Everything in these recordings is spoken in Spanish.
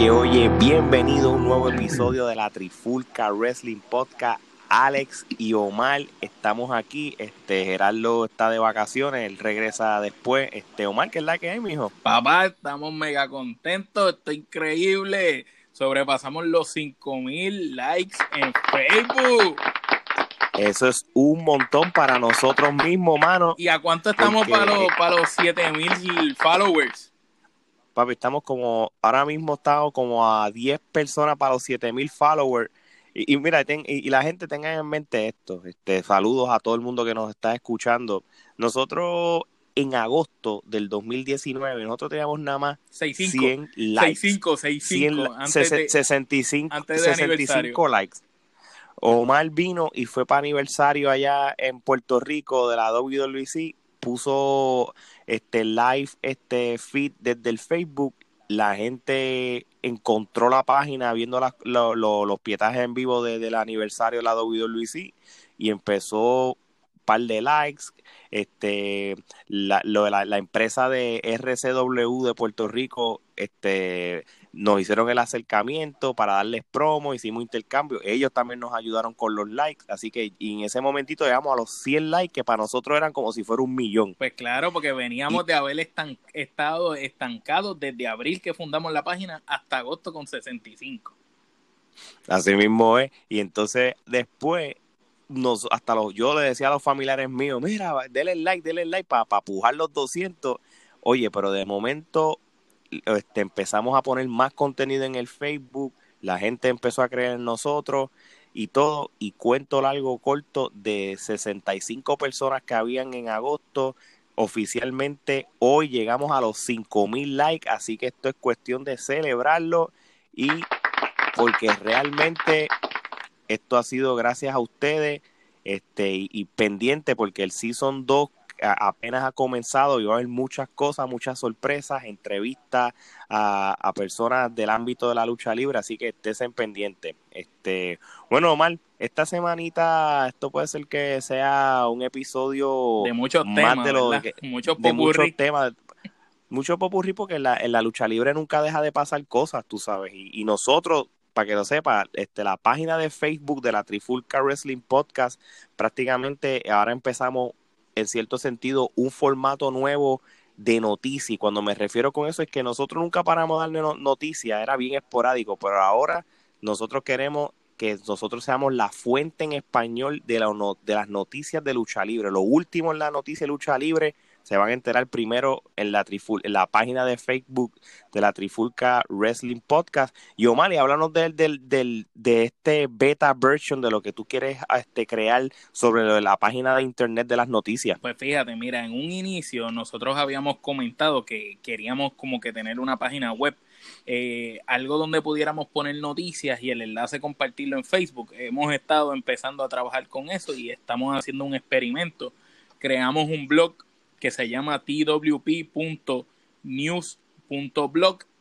Oye, oye, bienvenido a un nuevo episodio de la Trifulca Wrestling Podcast. Alex y Omar estamos aquí. Este Gerardo está de vacaciones, él regresa después. Este Omar, ¿qué es la que hay, mijo? Papá, estamos mega contentos, esto es increíble. Sobrepasamos los 5000 likes en Facebook. Eso es un montón para nosotros mismos, mano. ¿Y a cuánto estamos para los, para los 7000 followers? Papi, estamos como, ahora mismo estamos como a 10 personas para los 7000 followers. Y, mira, y, la gente tenga en mente esto. Este, saludos a todo el mundo que nos está escuchando. Nosotros en agosto del 2019, nosotros teníamos nada más 100 likes. 65, 65. antes de, 65, antes de 65 likes. Omar vino y fue para aniversario allá en Puerto Rico de la WWC, puso este live, este feed desde el Facebook, la gente encontró la página viendo los pietajes en vivo del aniversario de la WWC y empezó un par de likes, este la, la, empresa de RCW de Puerto Rico este nos hicieron el acercamiento para darles promo, hicimos intercambio, ellos también nos ayudaron con los likes, así que en ese momentito llegamos a los 100 likes que para nosotros eran como si fuera un millón. Pues claro, porque veníamos de haber estado estancados desde abril que fundamos la página hasta agosto con 65. Así mismo es, y entonces después nos, hasta los, yo le decía a los familiares míos, mira, denle like, denle like para pa pujar los 200. Oye, pero de momento este, empezamos a poner más contenido en el Facebook, la gente empezó a creer en nosotros y todo, y cuento largo corto de 65 personas que habían en agosto, oficialmente hoy llegamos a los 5000 likes, así que esto es cuestión de celebrarlo y porque realmente esto ha sido gracias a ustedes este y, y pendiente porque el Season 2 apenas ha comenzado y va a haber muchas cosas, muchas sorpresas, entrevistas a, personas del ámbito de la lucha libre, así que estés en pendiente. Este, bueno, Omar, esta semanita esto puede ser que sea un episodio de muchos temas, de, lo, de muchos temas. Mucho popurrí porque en la, en la lucha libre nunca deja de pasar cosas, tú sabes, y, y nosotros para que lo sepa, este, la página de Facebook de la Trifulca Wrestling Podcast, prácticamente ahora empezamos en cierto sentido, un formato nuevo de noticias. Y cuando me refiero con eso es que nosotros nunca paramos de darle noticias, era bien esporádico, pero ahora nosotros queremos que nosotros seamos la fuente en español de, la, de las noticias de lucha libre. Lo último en la noticia de lucha libre se van a enterar primero en la, triful en la página de Facebook de la Trifulca Wrestling Podcast. Y Omar, háblanos del, del, del, de este beta version de lo que tú quieres este, crear sobre la página de internet de las noticias. Pues fíjate, mira, en un inicio nosotros habíamos comentado que queríamos como que tener una página web. Eh, algo donde pudiéramos poner noticias y el enlace compartirlo en Facebook. Hemos estado empezando a trabajar con eso y estamos haciendo un experimento. Creamos un blog que se llama twp.news.blog.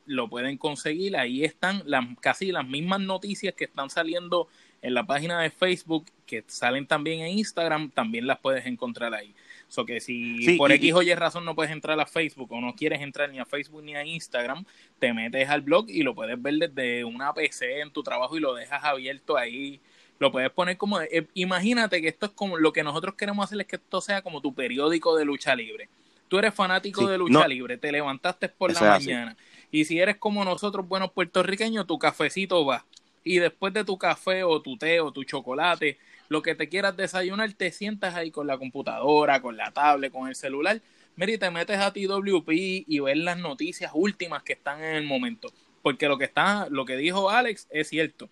Lo pueden conseguir, ahí están las, casi las mismas noticias que están saliendo en la página de Facebook, que salen también en Instagram, también las puedes encontrar ahí. So que si por X o Y razón no puedes entrar a Facebook o no quieres entrar ni a Facebook ni a Instagram, te metes al blog y lo puedes ver desde una PC en tu trabajo y lo dejas abierto ahí lo puedes poner como, eh, imagínate que esto es como, lo que nosotros queremos hacer es que esto sea como tu periódico de lucha libre. Tú eres fanático de lucha libre, te levantaste por la mañana y si eres como nosotros buenos puertorriqueños, tu cafecito va. Y después de tu café o tu té o tu chocolate, lo que te quieras desayunar, te sientas ahí con la computadora, con la tablet, con el celular. Mira, y te metes a TWP y ves las noticias últimas que están en el momento. Porque lo que está, lo que dijo Alex es cierto.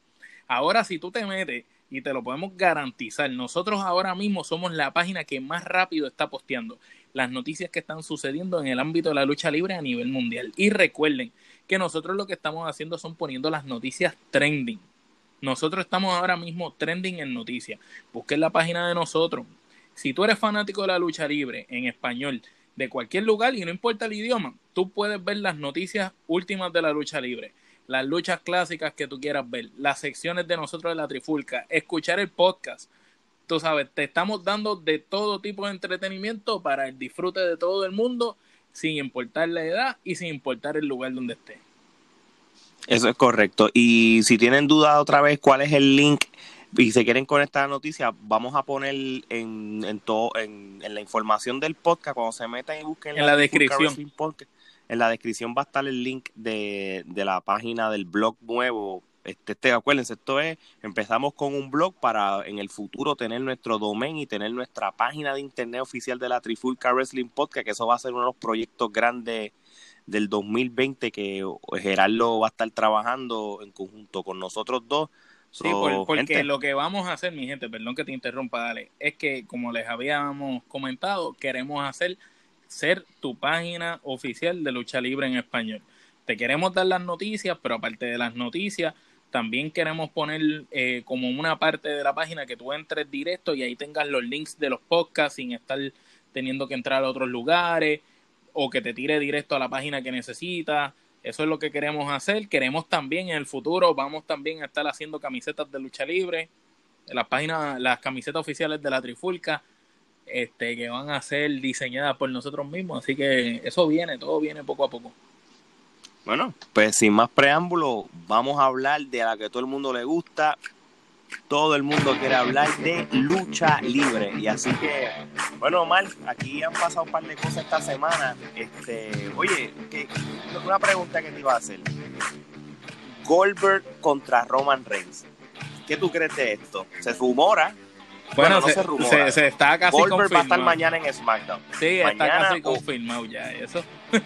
Ahora, si tú te metes y te lo podemos garantizar. Nosotros ahora mismo somos la página que más rápido está posteando las noticias que están sucediendo en el ámbito de la lucha libre a nivel mundial. Y recuerden que nosotros lo que estamos haciendo son poniendo las noticias trending. Nosotros estamos ahora mismo trending en noticias. Busquen la página de nosotros. Si tú eres fanático de la lucha libre en español, de cualquier lugar y no importa el idioma, tú puedes ver las noticias últimas de la lucha libre las luchas clásicas que tú quieras ver, las secciones de nosotros de la Trifulca, escuchar el podcast. Tú sabes, te estamos dando de todo tipo de entretenimiento para el disfrute de todo el mundo, sin importar la edad y sin importar el lugar donde esté. Eso es correcto. Y si tienen duda otra vez cuál es el link y se quieren conectar a la noticia, vamos a poner en, en, todo, en, la información del podcast, cuando se metan y busquen en la, descripción. En la descripción va a estar el link de, de la página del blog nuevo este, este, acuérdense, esto es, empezamos con un blog para en el futuro tener nuestro domain y tener nuestra página de internet oficial de la Trifulca Wrestling Podcast, que eso va a ser uno de los proyectos grandes del 2020 que Gerardo va a estar trabajando en conjunto con nosotros dos. sí, porque lo que vamos a hacer, mi gente, perdón que te interrumpa, dale, es que como les habíamos comentado, queremos hacer ser tu página oficial de lucha libre en español. Te queremos dar las noticias, pero aparte de las noticias, también queremos poner eh, como una parte de la página que tú entres directo y ahí tengas los links de los podcasts sin estar teniendo que entrar a otros lugares o que te tire directo a la página que necesitas. Eso es lo que queremos hacer. Queremos también en el futuro, vamos también a estar haciendo camisetas de lucha libre, las páginas, las camisetas oficiales de la Trifulca, este, que van a ser diseñadas por nosotros mismos. Así que eso viene, todo viene poco a poco. Bueno, pues sin más preámbulo, vamos a hablar de la que todo el mundo le gusta. Todo el mundo quiere hablar de lucha libre. Y así que, bueno, Omar, aquí han pasado un par de cosas esta semana. Este, oye, una pregunta que te iba a hacer. Goldberg contra Roman Reigns. ¿Qué tú crees de esto? ¿Se rumora? Bueno, no se, rumora. Se, está casi Goldberg va a estar mañana en SmackDown. Sí, está casi confirmado ya eso.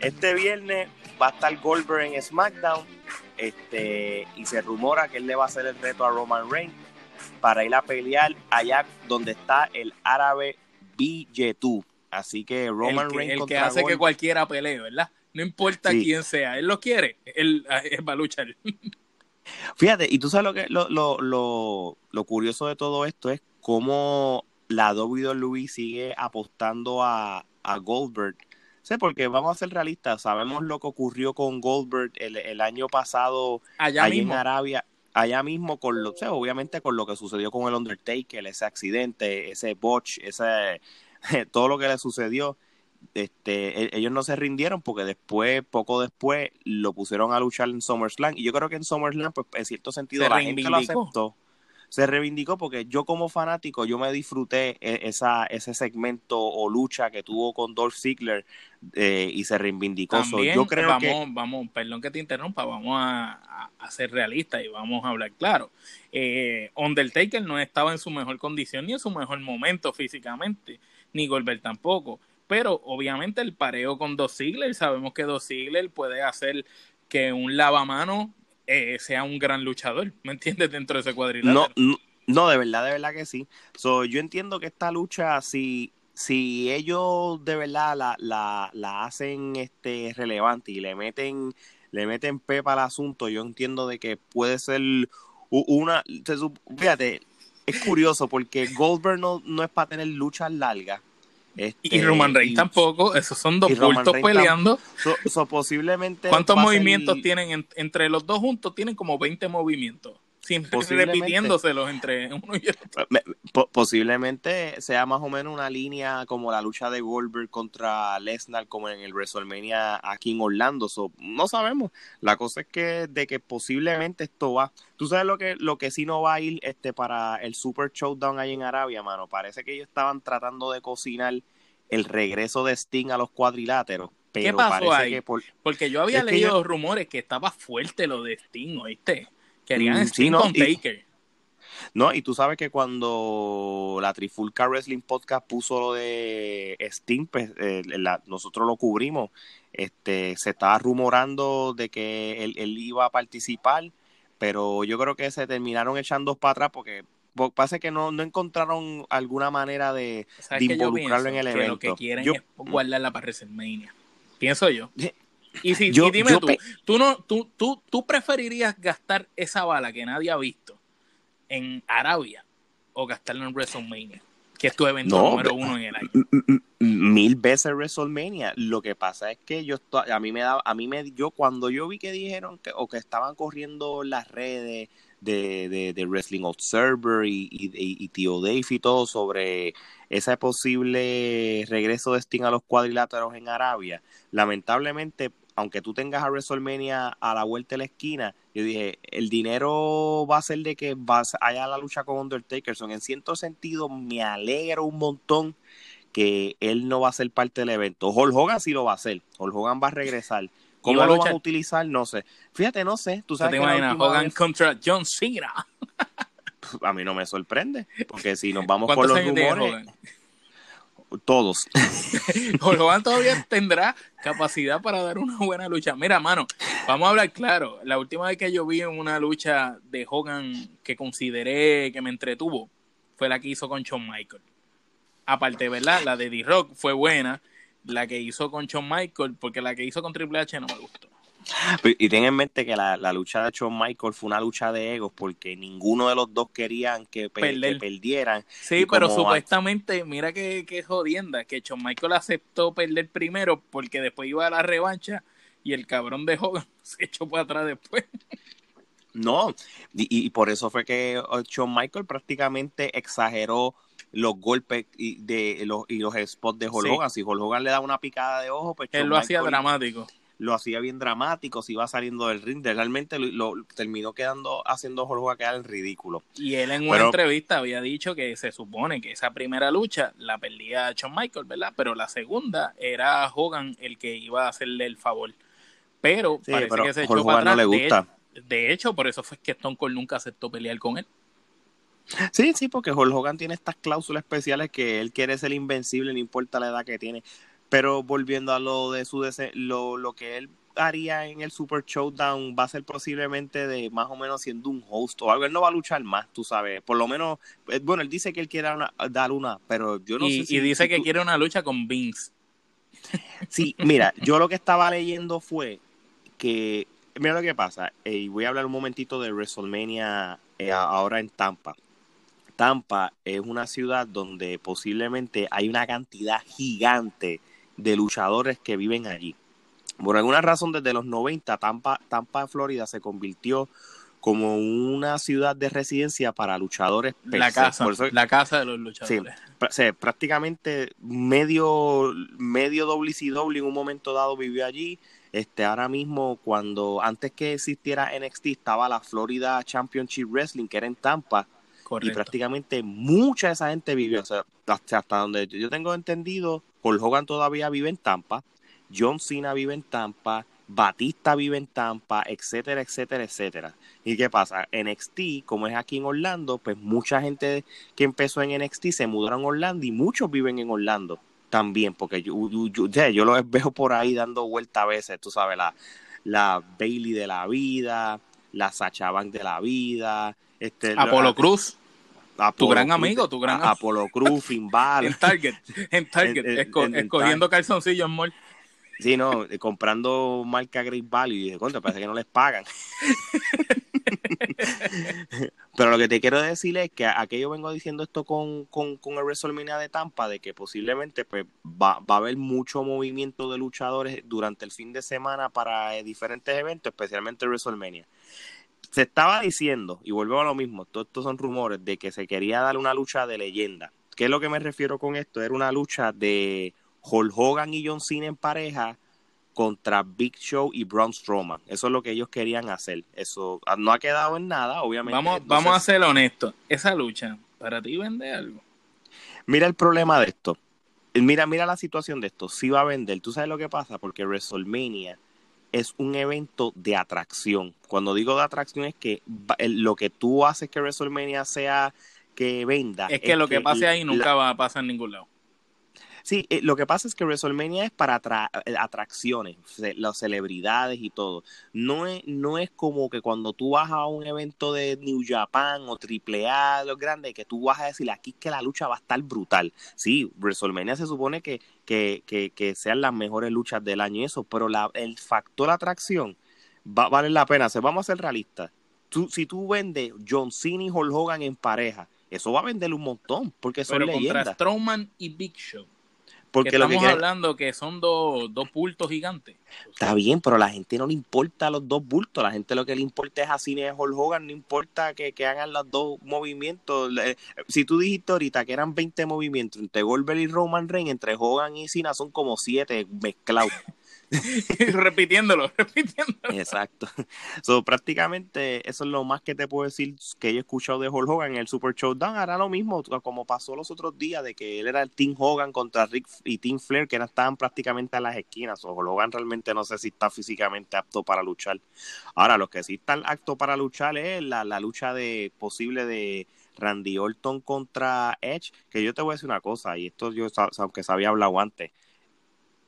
Este viernes va a estar Goldberg en SmackDown este, y se rumora que él le va a hacer el reto a Roman Reigns para ir a pelear allá donde está el árabe BJ2. Así que Roman Reigns. El que hace que cualquiera pelee, ¿verdad? No importa quién sea, él lo quiere, él, va a luchar. Fíjate, y tú sabes lo que lo, lo, lo, curioso de todo esto es cómo la WWE sigue apostando a, a Goldberg. Sí, porque vamos a ser realistas, sabemos lo que ocurrió con Goldberg el, año pasado allá, en Arabia, allá mismo con lo, obviamente con lo que sucedió con el Undertaker, ese accidente, ese botch, ese todo lo que le sucedió, este, e, ellos no se rindieron porque después, poco después, lo pusieron a luchar en SummerSlam y yo creo que en SummerSlam, pues en cierto sentido, la gente lo aceptó se reivindicó porque yo como fanático, yo me disfruté e, esa, ese segmento o lucha que tuvo con Dolph Ziggler eh, y se reivindicó. yo creo vamos, que... vamos, perdón que te interrumpa, vamos a, ser realistas y vamos a hablar claro. Eh, Undertaker no estaba en su mejor condición ni en su mejor momento físicamente, ni Goldberg tampoco. Pero obviamente el pareo con Dos Ziggler, sabemos que Dos Ziggler puede hacer que un lavamano eh, sea un gran luchador, ¿me entiendes? Dentro de ese cuadrilátero. No, no, de verdad, de verdad que sí. So, yo entiendo que esta lucha, si, si ellos de verdad la, la, la hacen este relevante y le meten, le meten pepa al asunto, yo entiendo de que puede ser una, fíjate, es curioso porque Goldberg no, no es para tener luchas largas y este, Roman Reigns tampoco, esos son dos bultos peleando. posiblemente ¿Cuántos movimientos tienen entre los dos juntos? Tienen como 20 movimientos. Siempre repitiéndoselos entre uno y otro. Posiblemente sea más o menos una línea como la lucha de Goldberg contra Lesnar, como en el WrestleMania aquí en Orlando. no sabemos. La cosa es que de que posiblemente esto va. Tú sabes lo que lo que sí no va a ir este para el Super Showdown ahí en Arabia, mano. Parece que ellos estaban tratando de cocinar el regreso de Sting a los cuadriláteros. Pero ¿Qué pasó ahí? Porque yo había leído rumores que estaba fuerte lo de Sting, ¿oíste? Querían mm, Sting con Taker. No, y tú sabes que cuando la Trifulca Wrestling Podcast puso lo de Sting, pues, eh, nosotros lo cubrimos. Este, se estaba rumorando de que él, iba a participar, pero yo creo que se terminaron echando para atrás porque pasa que no, no encontraron alguna manera de, involucrarlo en el evento. lo que quieren es guardarla para WrestleMania. Pienso yo. Y, si, dime tú, ¿tú, no, tú, tú, ¿tú preferirías gastar esa bala que nadie ha visto en Arabia o gastarla en WrestleMania? Que es tu evento número uno en el año. Mil veces WrestleMania. Lo que pasa es que yo a mí me daba, a mí me yo cuando yo vi que dijeron que o que estaban corriendo las redes de, de, Wrestling Observer y, y, y, Tío Dave y todo sobre ese posible regreso de Sting a los cuadriláteros en Arabia. Lamentablemente, aunque tú tengas a WrestleMania a la vuelta de la esquina, yo dije, el dinero va a ser de que vas haya la lucha con Undertaker. en cierto sentido, me alegro un montón que él no va a ser parte del evento. Hulk Hogan sí lo va a hacer. Hulk Hogan va a regresar. ¿Cómo lo van a utilizar? No sé. Fíjate, no sé. Tú sabes te imaginas Hogan contra John Cena. A mí no me sorprende, porque si nos vamos por los rumores todos. Hogan todavía tendrá capacidad para dar una buena lucha. Mira, mano, vamos a hablar claro. La última vez que yo vi una lucha de Hogan que consideré que me entretuvo fue la que hizo con Shawn Michael. Aparte, ¿verdad? La de D-Rock fue buena. La que hizo con Shawn Michael, porque la que hizo con Triple H no me gustó. Y ten en mente que la, lucha de Shawn Michael fue una lucha de egos porque ninguno de los dos querían que, perdieran. Sí, pero supuestamente, mira que, que jodienda, que Shawn Michael aceptó perder primero porque después iba a la revancha y el cabrón de Hogan se echó para atrás después. No, y, por eso fue que uh, Shawn Michael prácticamente exageró los golpes y, de, los, y los spots de Hulk Hogan. Si Hulk Hogan le da una picada de ojo, pues Él lo hacía dramático lo hacía bien dramático, se iba saliendo del ring, realmente lo, terminó quedando haciendo Jorge a quedar en ridículo. Y él en una entrevista había dicho que se supone que esa primera lucha la perdía Shawn Michael, ¿verdad? Pero la segunda era Hogan el que iba a hacerle el favor. Pero parece que se echó para atrás. No le gusta. De, hecho, por eso fue que Stone Cold nunca aceptó pelear con él. Sí, sí, porque Hulk Hogan tiene estas cláusulas especiales que él quiere ser invencible, no importa la edad que tiene. Pero volviendo a lo de su lo, lo que él haría en el Super Showdown va a ser posiblemente de más o menos siendo un host o algo. Él no va a luchar más, tú sabes. Por lo menos, eh, bueno, él dice que él quiere dar una, pero yo no sé si. Y dice que quiere una lucha con Vince. Sí, mira, yo lo que estaba leyendo fue que. Mira lo que pasa. Eh, y voy a hablar un momentito de WrestleMania eh, ahora en Tampa. Tampa es una ciudad donde posiblemente hay una cantidad gigante de luchadores que viven allí. Por alguna razón, desde los 90, Tampa, Tampa, Florida se convirtió como una ciudad de residencia para luchadores. La casa, la casa de los luchadores. Sí, prácticamente medio, medio WCW en un momento dado vivió allí. Este, ahora mismo, cuando antes que existiera NXT, estaba la Florida Championship Wrestling, que era en Tampa. Y prácticamente mucha de esa gente vivió. O sea, hasta donde yo tengo entendido, Hulk Hogan todavía vive en Tampa, John Cena vive en Tampa, Batista vive en Tampa, etcétera, etcétera, etcétera. ¿Y qué pasa? NXT, como es aquí en Orlando, pues mucha gente que empezó en NXT se mudaron a Orlando y muchos viven en Orlando también, porque yo, yo, yo, los veo por ahí dando vuelta a veces, tú sabes, la, la Bailey de la vida, la Sacha Bank de la vida. Este, Apolo Cruz tu gran amigo, tu gran Apolo Cruz, Finbal. en Target, en Target, escogiendo calzoncillos en Sí, no, eh, comprando marca Great Value y dije, contra, parece que no les pagan. Pero lo que te quiero decir es que aquello vengo diciendo esto con, con, con el WrestleMania de Tampa, de que posiblemente pues, va, va a haber mucho movimiento de luchadores durante el fin de semana para diferentes eventos, especialmente WrestleMania se estaba diciendo, y vuelvo a lo mismo, todos estos son rumores, de que se quería dar una lucha de leyenda. ¿Qué es lo que me refiero con esto? Era una lucha de Hulk Hogan y John Cena en pareja contra Big Show y Braun Strowman. Eso es lo que ellos querían hacer. Eso no ha quedado en nada, obviamente. Vamos, vamos a ser honestos. Esa lucha, ¿para ti vende algo? Mira el problema de esto. Mira, mira la situación de esto. Sí va a vender. ¿Tú sabes lo que pasa? Porque WrestleMania es un evento de atracción. Cuando digo de atracción es que lo que tú haces que WrestleMania sea que venda. Es que lo que, pase ahí nunca va a pasar en ningún lado. Sí, eh, lo que pasa es que WrestleMania es para eh, atracciones, las celebridades y todo. No es, no es como que cuando tú vas a un evento de New Japan o AAA, los grandes, que tú vas a decir aquí que la lucha va a estar brutal. Sí, WrestleMania se supone que, que, que, que sean las mejores luchas del año y eso, pero la, el factor atracción va, vale la pena. Se vamos a ser realistas. Tú, si tú vendes John Cena y Hulk Hogan en pareja, eso va a vender un montón, porque son pero contra Strowman y Big Show porque estamos hablando que son dos, dos bultos gigantes. Está bien, pero a la gente no le importa los dos bultos. A la gente lo que le importa es a Cine Hulk Hogan. No importa que, hagan los dos movimientos. Si tú dijiste ahorita que eran 20 movimientos entre Goldberg y Roman Reigns, entre Hogan y Cena son como 7 mezclados. repitiéndolo, repitiéndolo. Exacto. So, prácticamente eso es lo más que te puedo decir que he escuchado de Hulk Hogan en el Super Showdown. Hará lo mismo, como pasó los otros días, de que él era el Team Hogan contra Rick y Team Flair, que estaban prácticamente a las esquinas. O Hulk Hogan realmente no sé si está físicamente apto para luchar. Ahora, los que sí están aptos para luchar es la, la lucha de posible de Randy Orton contra Edge, que yo te voy a decir una cosa, y esto yo, aunque se había hablado antes,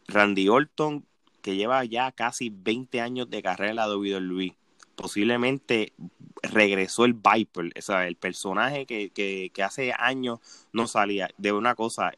Randy Orton, que lleva ya casi 20 años de carrera la WWE, posiblemente regresó el Viper, o sea, el personaje que, que, que hace años no salía. De una cosa,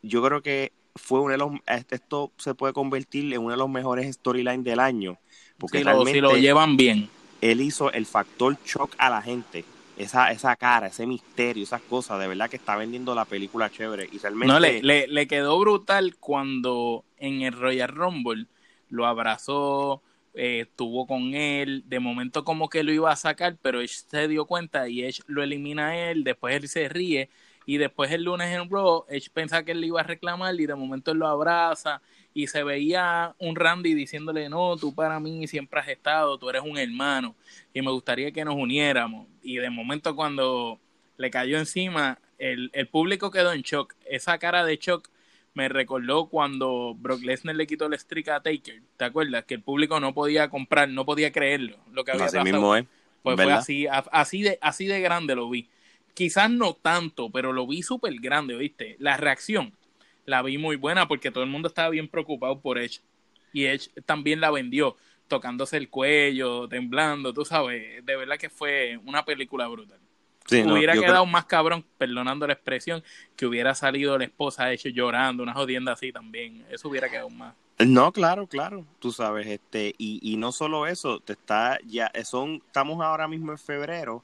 yo creo que fue uno de los, esto se puede convertir en uno de los mejores storylines del año. Porque si, lo, si lo llevan bien. Él hizo el factor shock a la gente esa, esa cara, ese misterio, esas cosas, de verdad que está vendiendo la película chévere. Y realmente... No, le, le, le quedó brutal cuando en el Royal Rumble lo abrazó, eh, estuvo con él, de momento como que lo iba a sacar, pero Edge se dio cuenta y Edge lo elimina a él, después él se ríe y después el lunes en Raw, Edge pensaba que él iba a reclamar y de momento él lo abraza y se veía un Randy diciéndole, no, tú para mí siempre has estado, tú eres un hermano y me gustaría que nos uniéramos. Y de momento cuando le cayó encima, el, el público quedó en shock. Esa cara de shock me recordó cuando Brock Lesnar le quitó el streak a Taker. ¿Te acuerdas? Que el público no podía comprar, no podía creerlo. Lo que había así mismo es. Pues fue así, así de, así de grande lo vi. Quizás no tanto, pero lo vi súper grande, ¿viste? La reacción la vi muy buena porque todo el mundo estaba bien preocupado por Edge. Y Edge también la vendió, tocándose el cuello, temblando, tú sabes. De verdad que fue una película brutal. Hubiera quedado más cabrón, perdonando la expresión, que hubiera salido la esposa Edge llorando, una jodienda así también. Eso hubiera quedado más. No, claro, claro, tú sabes, este, y, y no solo eso, te está ya, son, estamos ahora mismo en febrero,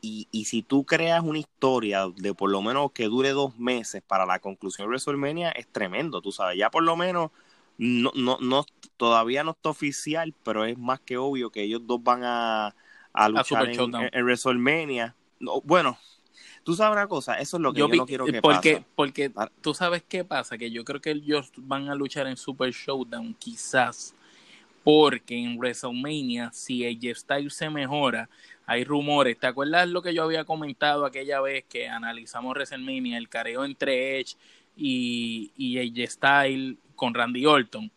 y, y, si tú creas una historia de por lo menos que dure dos meses para la conclusión de WrestleMania, es tremendo, tú sabes. Ya por lo menos, no, no, no, todavía no está oficial, pero es más que obvio que ellos dos van a, a luchar en, en, WrestleMania. No, bueno, tú sabes una cosa, eso es lo que yo, no quiero que porque, pase. Porque tú sabes qué pasa, que yo creo que ellos van a luchar en Super Showdown, quizás. Porque en WrestleMania, si AJ Styles se mejora, hay rumores. ¿Te acuerdas lo que yo había comentado aquella vez que analizamos WrestleMania, el careo entre Edge y, y AJ Styles con Randy Orton?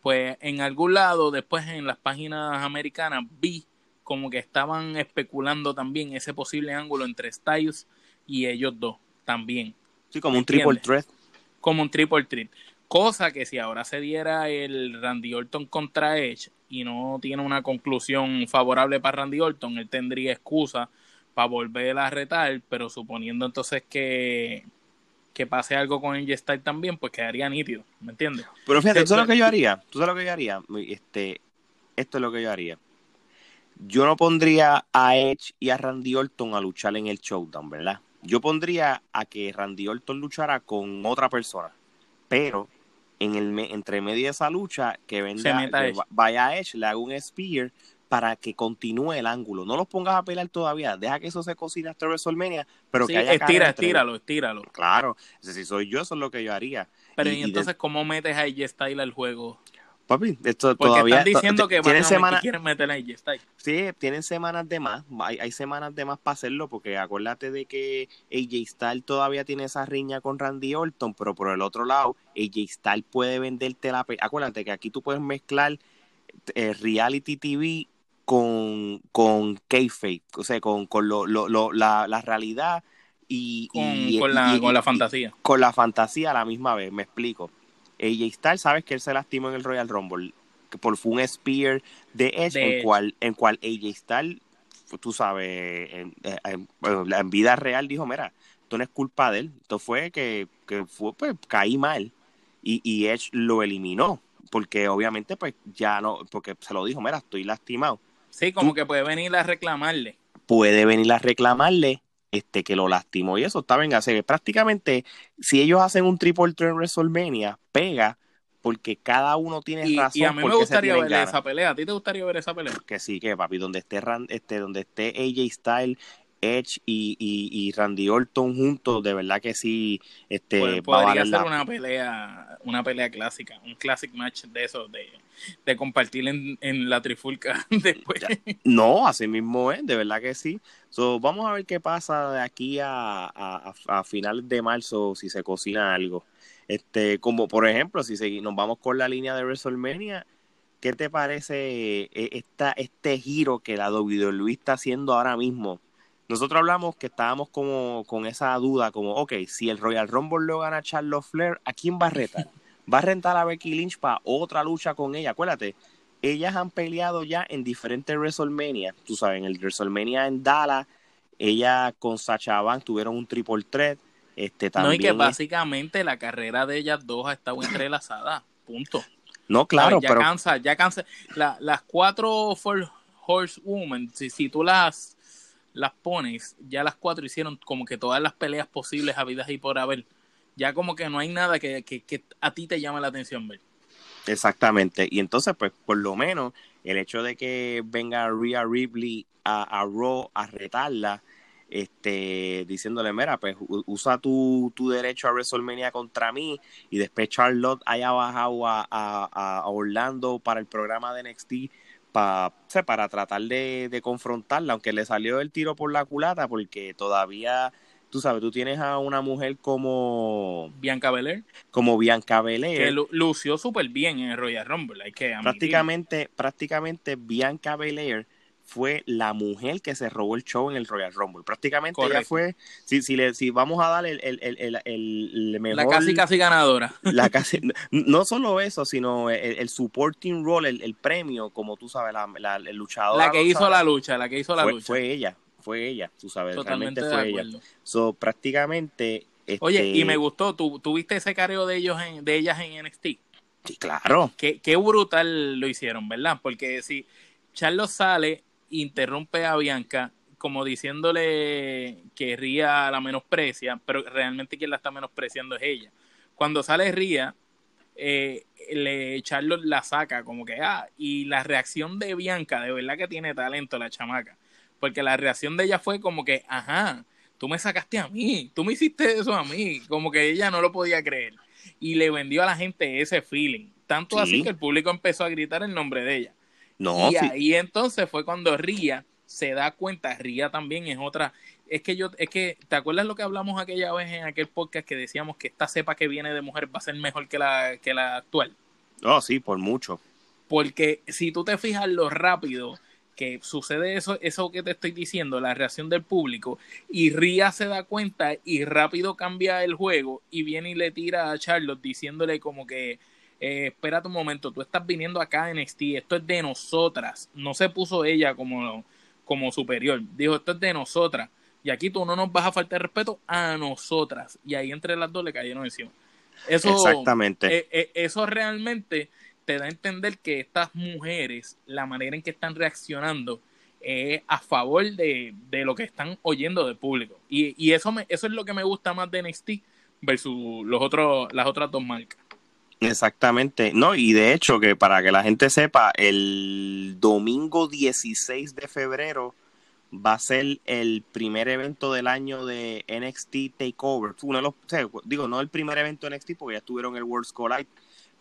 Pues en algún lado, después en las páginas americanas, vi como que estaban especulando también ese posible ángulo entre Styles y ellos dos también. Sí, como un triple threat. Como un triple threat. Cosa que si ahora se diera el Randy Orton contra Edge y no tiene una conclusión favorable para Randy Orton, él tendría excusa para volver a retar, pero suponiendo entonces que, que pase algo con Edge Style también, pues quedaría nítido, ¿me entiendes? Pero fíjate, ¿tú sabes lo que yo haría? ¿Tú sabes lo que yo haría? Este, esto es lo que yo haría. Yo no pondría a Edge y a Randy Orton a luchar en el showdown, ¿verdad? Yo pondría a que Randy Orton luchara con otra persona, pero en el entre medio de esa lucha que venda, vaya a Edge, le haga un spear para que continúe el ángulo. No los pongas a pelear todavía, deja que eso se cocine hasta WrestleMania, pero que haya estira, estíralo, estíralo. Claro, si soy yo, eso es lo que yo haría. Pero y, entonces, ¿cómo metes a AJ Styles al juego? Papi, esto Porque todavía. Están diciendo que tienen semana, quieren meter a AJ Styles. Sí, tienen semanas de más. Hay, hay, semanas de más para hacerlo, porque acuérdate de que AJ Styles todavía tiene esa riña con Randy Orton, pero por el otro lado, AJ Styles puede venderte la. Acuérdate que aquí tú puedes mezclar eh, reality TV con, con kayfabe, o sea, con, con lo, lo, lo, la, la realidad y con, y, con, la, y, con la fantasía. Con la fantasía a la misma vez, me explico. AJ Styles, sabes que él se lastimó en el Royal Rumble, que por fue un spear de Edge, de en, cual, en cual AJ Styles, tú sabes, en, en, en, vida real dijo, mira, esto no es culpa de él, esto fue que, que fue, pues, caí mal y, y Edge lo eliminó, porque obviamente pues ya no, porque se lo dijo, mira, estoy lastimado. Sí, como tú, que puede venir a reclamarle. Puede venir a reclamarle este que lo lastimó y eso está venga, se prácticamente si ellos hacen un triple threat en WrestleMania, pega porque cada uno tiene y, razón. Y a mí me gustaría ver ganas. esa pelea. ¿A ti te gustaría ver esa pelea? Que sí, que papi, donde esté este, donde esté AJ Styles Edge y, y, Randy Orton juntos, de verdad que sí, este, podría ser una pelea, una pelea clásica, un classic match de esos, de, de compartir en, la trifulca después. No, así mismo es, de verdad que sí. So, vamos a ver qué pasa de aquí a, a, a finales de marzo, si se cocina algo. Este, como por ejemplo, si nos vamos con la línea de WrestleMania, ¿qué te parece eh, esta, este giro que la WWE está haciendo ahora mismo? Nosotros hablamos que estábamos como con esa duda, como, ok, si el Royal Rumble lo gana Charlotte Flair, ¿a quién va a retar? ¿Va a rentar a Becky Lynch para otra lucha con ella? Acuérdate, ellas han peleado ya en diferentes WrestleMania. Tú sabes, en el WrestleMania en Dallas, ella con Sacha Banks tuvieron un triple threat. Este, también no, y que básicamente la carrera de ellas dos ha estado entrelazada. Punto. No, claro, ya cansa, ya cansa. las cuatro Four Horsewomen, si, si tú las, las pones, ya las cuatro hicieron como que todas las peleas posibles habidas y por haber. Ya como que no hay nada que, que, a ti te llame la atención ver. Exactamente. Y entonces, pues, por lo menos, el hecho de que venga Rhea Ripley a, a Raw a retarla, este, diciéndole, mira, pues usa tu, tu, derecho a WrestleMania contra mí y después Charlotte haya bajado a, a, Orlando para el programa de NXT para para tratar de, de, confrontarla, aunque le salió el tiro por la culata porque todavía, tú sabes, tú tienes a una mujer como... Bianca Belair. Como Bianca Belair. Que lució súper bien en el Royal Rumble, hay que Prácticamente, prácticamente Bianca Belair fue la mujer que se robó el show en el Royal Rumble. Prácticamente ella fue, si, si, le, si vamos a darle el, el, el, el, mejor... La casi casi ganadora. La casi, no solo eso, sino el, supporting role, el, premio, como tú sabes, la, la el luchador. La que hizo la lucha, la que hizo la fue, lucha. Fue ella, fue ella, tú sabes, Totalmente realmente fue ella. So, prácticamente... Oye, y me este gustó, ¿tú, viste ese careo de ellos en, de ellas en NXT? Sí, claro. Qué, qué brutal lo hicieron, ¿verdad? Porque si Charlos sale interrumpe a Bianca como diciéndole que Ría la menosprecia, pero realmente quien la está menospreciando es ella. Cuando sale Ría, eh, le Charlotte la saca como que, ah, y la reacción de Bianca, de verdad que tiene talento la chamaca, porque la reacción de ella fue como que, ajá, tú me sacaste a mí, tú me hiciste eso a mí, como que ella no lo podía creer. Y le vendió a la gente ese feeling, tanto así que el público empezó a gritar el nombre de ella. No, y ahí entonces fue cuando Ría se da cuenta, Ría también es otra, es que yo, es que, ¿te acuerdas lo que hablamos aquella vez en aquel podcast que decíamos que esta cepa que viene de mujer va a ser mejor que la, que la actual? Oh, sí, por mucho. Porque si tú te fijas lo rápido que sucede eso, eso que te estoy diciendo, la reacción del público, y Ría se da cuenta y rápido cambia el juego y viene y le tira a Charlotte diciéndole como que eh, espérate un momento, tú estás viniendo acá en NXT, esto es de nosotras. No se puso ella como, como superior, dijo, esto es de nosotras. Y aquí tú no nos vas a faltar respeto a nosotras. Y ahí entre las dos le cayeron encima. Eso, Exactamente. Eh, eh, eso realmente te da a entender que estas mujeres, la manera en que están reaccionando, es a favor de, de, lo que están oyendo del público. Y, y eso, me, eso es lo que me gusta más de NXT versus los otros, las otras dos marcas. Exactamente, no, y de hecho que para que la gente sepa, el domingo 16 de febrero va a ser el primer evento del año de NXT Takeover. Uno de los, digo, no el primer evento de NXT porque ya estuvieron el World's Collide,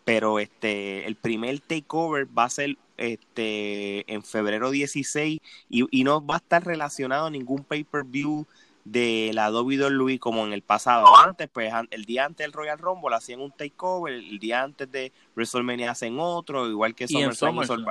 pero este, el primer Takeover va a ser este en febrero 16 y, y no va a estar relacionado a ningún pay-per-view de la WWE como en el pasado. Antes, pues el día antes del Royal Rumble hacían un takeover, el día antes de WrestleMania hacen otro, igual que SummerSlam.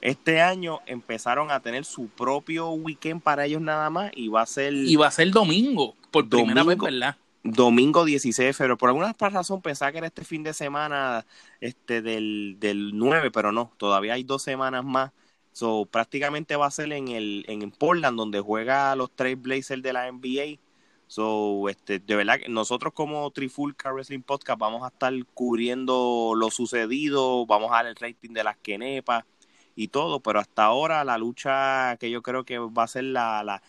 Este año empezaron a tener su propio weekend para ellos nada más y va a ser... Y va a ser domingo, por primera vez, ¿verdad? Domingo 16 de febrero. Por alguna razón pensaba que era este fin de semana este del, del 9, pero no, todavía hay dos semanas más So, prácticamente va a ser en el en Portland donde juega los tres Blazers de la NBA. So, este, de verdad que nosotros como Trifulca Wrestling Podcast vamos a estar cubriendo lo sucedido, vamos a dar el rating de las quenepas y todo, pero hasta ahora la lucha que yo creo que va a ser la, la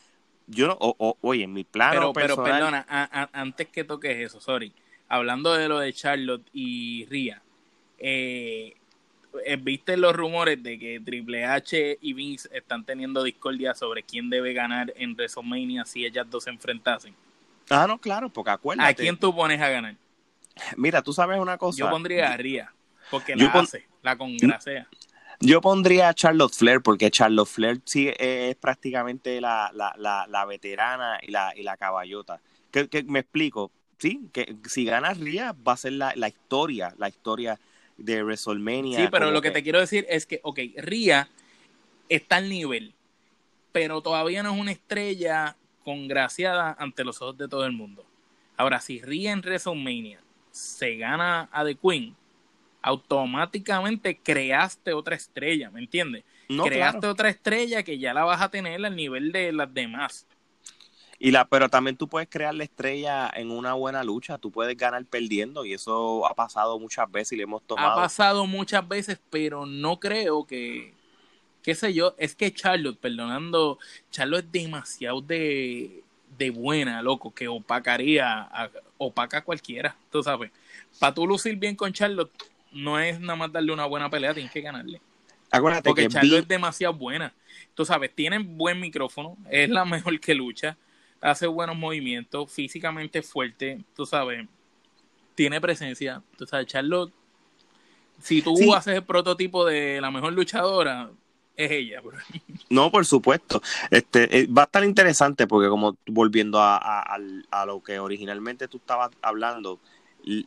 yo no, oye, en mi plano pero, pero perdona, antes que toques eso, sorry, hablando de lo de Charlotte y Ria, eh, viste los rumores de que Triple H y Vince están teniendo discordia sobre quién debe ganar en WrestleMania si ellas dos se enfrentasen. Ah, no, claro, porque acuérdate. ¿A quién tú pones a ganar? Mira, tú sabes una cosa. Yo pondría a Ria, porque la hace, la congrasea. Yo pondría a Charlotte Flair, porque Charlotte Flair sí es prácticamente la, la, la, la veterana y la, y la caballota. Que, que, me explico, sí, que si gana Ria va a ser la, la historia, la historia de WrestleMania. Sí, pero lo que, que, te quiero decir es que, ok, Ria está al nivel, pero todavía no es una estrella congraciada ante los ojos de todo el mundo. Ahora, si Ria en WrestleMania se gana a The Queen, automáticamente creaste otra estrella, ¿me entiendes? No, creaste claro. otra estrella que ya la vas a tener al nivel de las demás. Y la, pero también tú puedes crear la estrella en una buena lucha, tú puedes ganar perdiendo y eso ha pasado muchas veces y le hemos tomado. Ha pasado muchas veces, pero no creo que, qué sé yo, es que Charlotte, perdonando, Charlotte es demasiado de, de buena, loco, que opacaría, a, opaca a cualquiera, tú sabes. Para tú lucir bien con Charlotte, no es nada más darle una buena pelea, tienes que ganarle. Acuérdate Porque que Charlotte vi- es demasiado buena. Tú sabes, tiene buen micrófono, es la mejor que lucha, hace buenos movimientos, físicamente fuerte, tú sabes, tiene presencia. Tú sabes, Charlotte, si tú Sí. haces el prototipo de la mejor luchadora, es ella, bro. No, por supuesto. Este, eh, va a estar interesante porque como volviendo a, a, a lo que originalmente tú estabas hablando,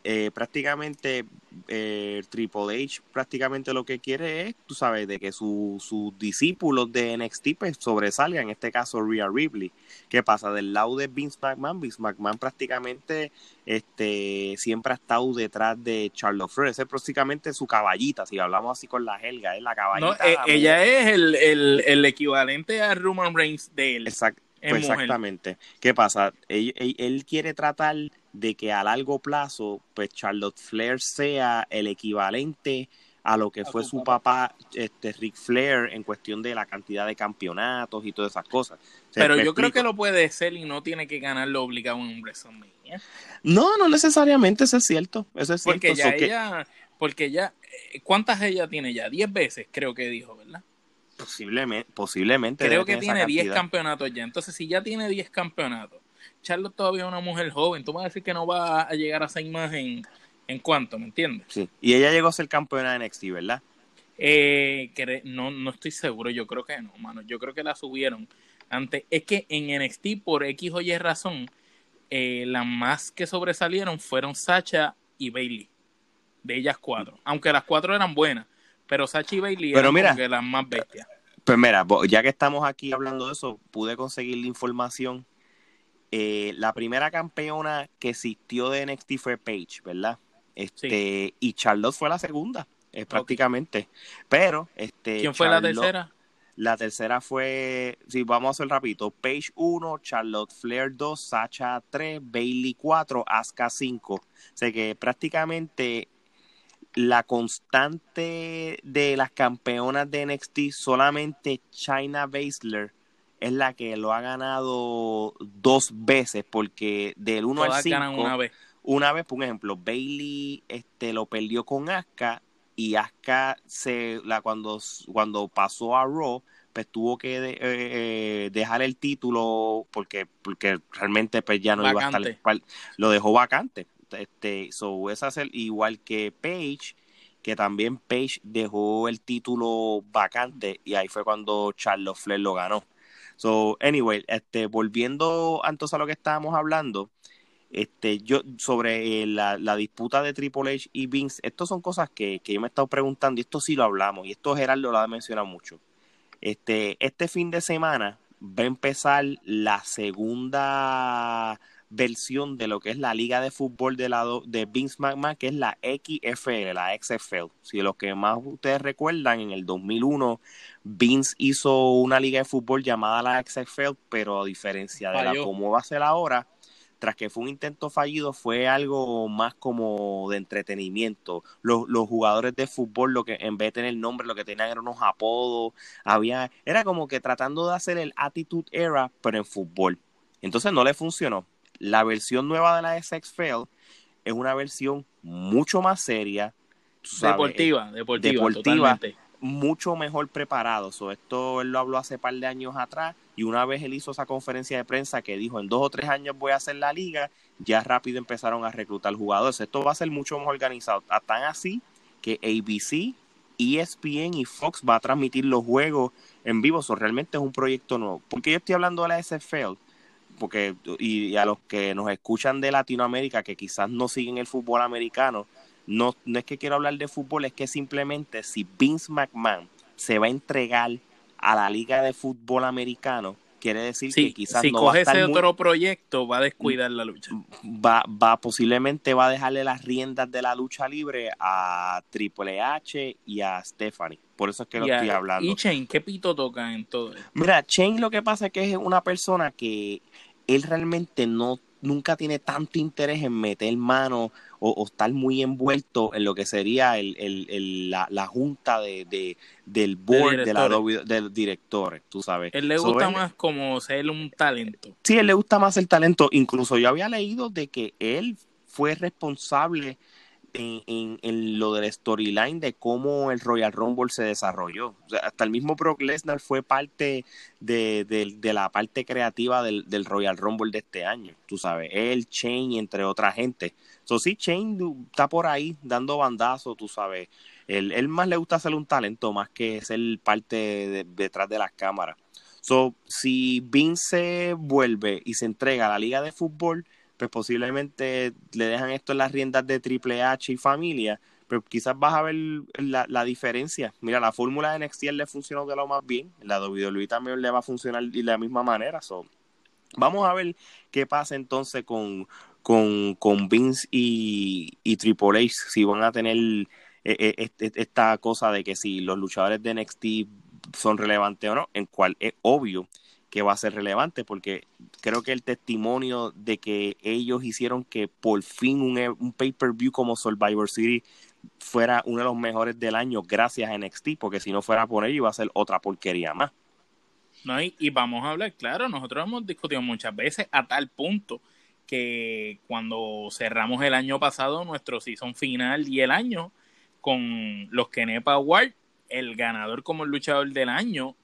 eh, prácticamente eh, Triple H prácticamente lo que quiere es, tú sabes, de que su- sus discípulos de NXT pues, sobresalgan, en este caso Rhea Ripley. ¿Qué pasa? Del lado de Vince McMahon, Vince McMahon prácticamente este, siempre ha estado detrás de Charlotte Flair. Es prácticamente su caballita, si hablamos así con la helga, es la caballita. No, eh, ella es el, el, el equivalente a Roman Reigns de él. Exact- pues exactamente. ¿Qué pasa? Él, él- él quiere tratar de que a largo plazo, pues Charlotte Flair sea el equivalente a lo que A fue su papá, este Ric Flair, en cuestión de la cantidad de campeonatos y todas esas cosas. Pero yo creo que lo puede ser y no tiene que ganarlo obligado en un WrestleMania. No, no necesariamente, eso es cierto. Eso es Porque cierto. ya so que- ella, porque ya, eh, ¿cuántas ella tiene ya? Diez veces creo que dijo, ¿verdad? Posiblemente, posiblemente. Creo que tiene 10 cantidad. campeonatos ya. Entonces, si ya tiene 10 campeonatos, Charlotte todavía es una mujer joven. Tú vas a decir que no va a llegar a seis más en, en cuánto, ¿me entiendes? Sí. Y ella llegó a ser campeona de NXT, ¿verdad? Eh, no, no estoy seguro. Yo creo que no, mano. Yo creo que la subieron antes. Es que en NXT, por X o Y razón, eh, las más que sobresalieron fueron Sacha y Bailey. De ellas cuatro. Aunque las cuatro eran buenas. Pero Sacha y Bailey Pero eran mira, las más bestias. Pues mira, ya que estamos aquí hablando de eso, pude conseguir la información. Eh, la primera campeona que existió de NXT fue Paige, ¿verdad? Este, y Charlotte fue la segunda, eh, prácticamente. Pero, este. ¿Quién fue la tercera? La tercera fue, sí, vamos a hacer rapidito. Paige 1, Charlotte Flair 2, Sacha 3, Bailey 4, Asuka 5. O sea que prácticamente la constante de las campeonas de NXT, solamente China Baszler es la que lo ha ganado dos veces, porque del 1 al Todas 5, ganan una vez. una vez, por ejemplo, Bailey este, lo perdió con Asuka y Asuka se, la, cuando, cuando pasó a Raw, pues tuvo que de- eh, eh, dejar el título porque, porque realmente pues ya no iba a estar, lo dejó vacante. Este, so, esa es el- igual que Paige, que también Paige dejó el título vacante y ahí fue cuando Charlotte Flair lo ganó. So, anyway, este, volviendo entonces a lo que estábamos hablando, este, yo sobre eh, la, la disputa de Triple H y Vince, estas son cosas que, que yo me he estado preguntando y esto sí lo hablamos y esto Gerardo lo ha mencionado mucho. Este, este fin de semana va a empezar la segunda versión de lo que es la liga de fútbol de, la, de Vince McMahon, que es la XFL, la XFL. Si los que más ustedes recuerdan, en el 2001 Vince hizo una liga de fútbol llamada la XFL, pero a diferencia de la como va a ser ahora, tras que fue un intento fallido, fue algo más como de entretenimiento. Los, los jugadores de fútbol, lo que en vez de tener nombre, lo que tenían eran unos apodos, había, era como que tratando de hacer el Attitude Era, pero en fútbol. Entonces no le funcionó. La versión nueva de la SXFL es una versión mucho más seria, deportiva, deportiva, deportiva mucho mejor preparado. esto él lo habló hace par de años atrás y una vez él hizo esa conferencia de prensa que dijo en dos o tres años voy a hacer la liga, ya rápido empezaron a reclutar jugadores. Esto va a ser mucho más organizado. Tan así que ABC, ESPN y Fox va a transmitir los juegos en vivo. Realmente es un proyecto nuevo. porque yo estoy hablando de la SFL? Porque, y, a los que nos escuchan de Latinoamérica, que quizás no siguen el fútbol americano, no, no es que quiero hablar de fútbol, es que simplemente si Vince McMahon se va a entregar a la liga de fútbol americano, quiere decir que quizás si coge ese otro proyecto va a descuidar la lucha. Va va posiblemente va a dejarle las riendas de la lucha libre a Triple H y a Stephanie. Por eso es que lo estoy hablando. y Chain qué pito toca en todo esto? mira Chain lo que pasa es que es una persona que él realmente no nunca tiene tanto interés en meter mano o, estar muy envuelto en lo que sería el, el, la, la, junta de, de del board de, la del directores, tú sabes. Él le gusta más como ser un talento. Sí, él le gusta más el talento. Incluso yo había leído de que él fue responsable en, en, lo del storyline de cómo el Royal Rumble se desarrolló. hasta el mismo Brock Lesnar fue parte de, de, la parte creativa del, del, Royal Rumble de este año. Tú sabes, él, Shane, entre otra gente. So, sí, Shane está por ahí dando bandazos, tú sabes. Él, él, más le gusta hacer un talento más que ser parte detrás de las cámaras. So, si Vince vuelve y se entrega a la liga de fútbol, pues posiblemente le dejan esto en las riendas de Triple H y familia, pero quizás vas a ver la, diferencia. Mira, la fórmula de NXT le funcionó de lo más bien, la WWE también le va a funcionar de la misma manera. So. Vamos a ver qué pasa entonces con, con, con Vince y, y Triple H, si van a tener eh, eh, esta cosa de que si los luchadores de NXT son relevantes o no, en cual es obvio que va a ser relevante porque creo que el testimonio de que ellos hicieron que por fin un, un pay-per-view como Survivor City fuera uno de los mejores del año gracias a NXT, porque si no fuera por ello iba a ser otra porquería más. No, y, y vamos a hablar, claro, nosotros hemos discutido muchas veces a tal punto que cuando cerramos el año pasado nuestro season final y el año con los Kenepa Award, el ganador como el luchador del año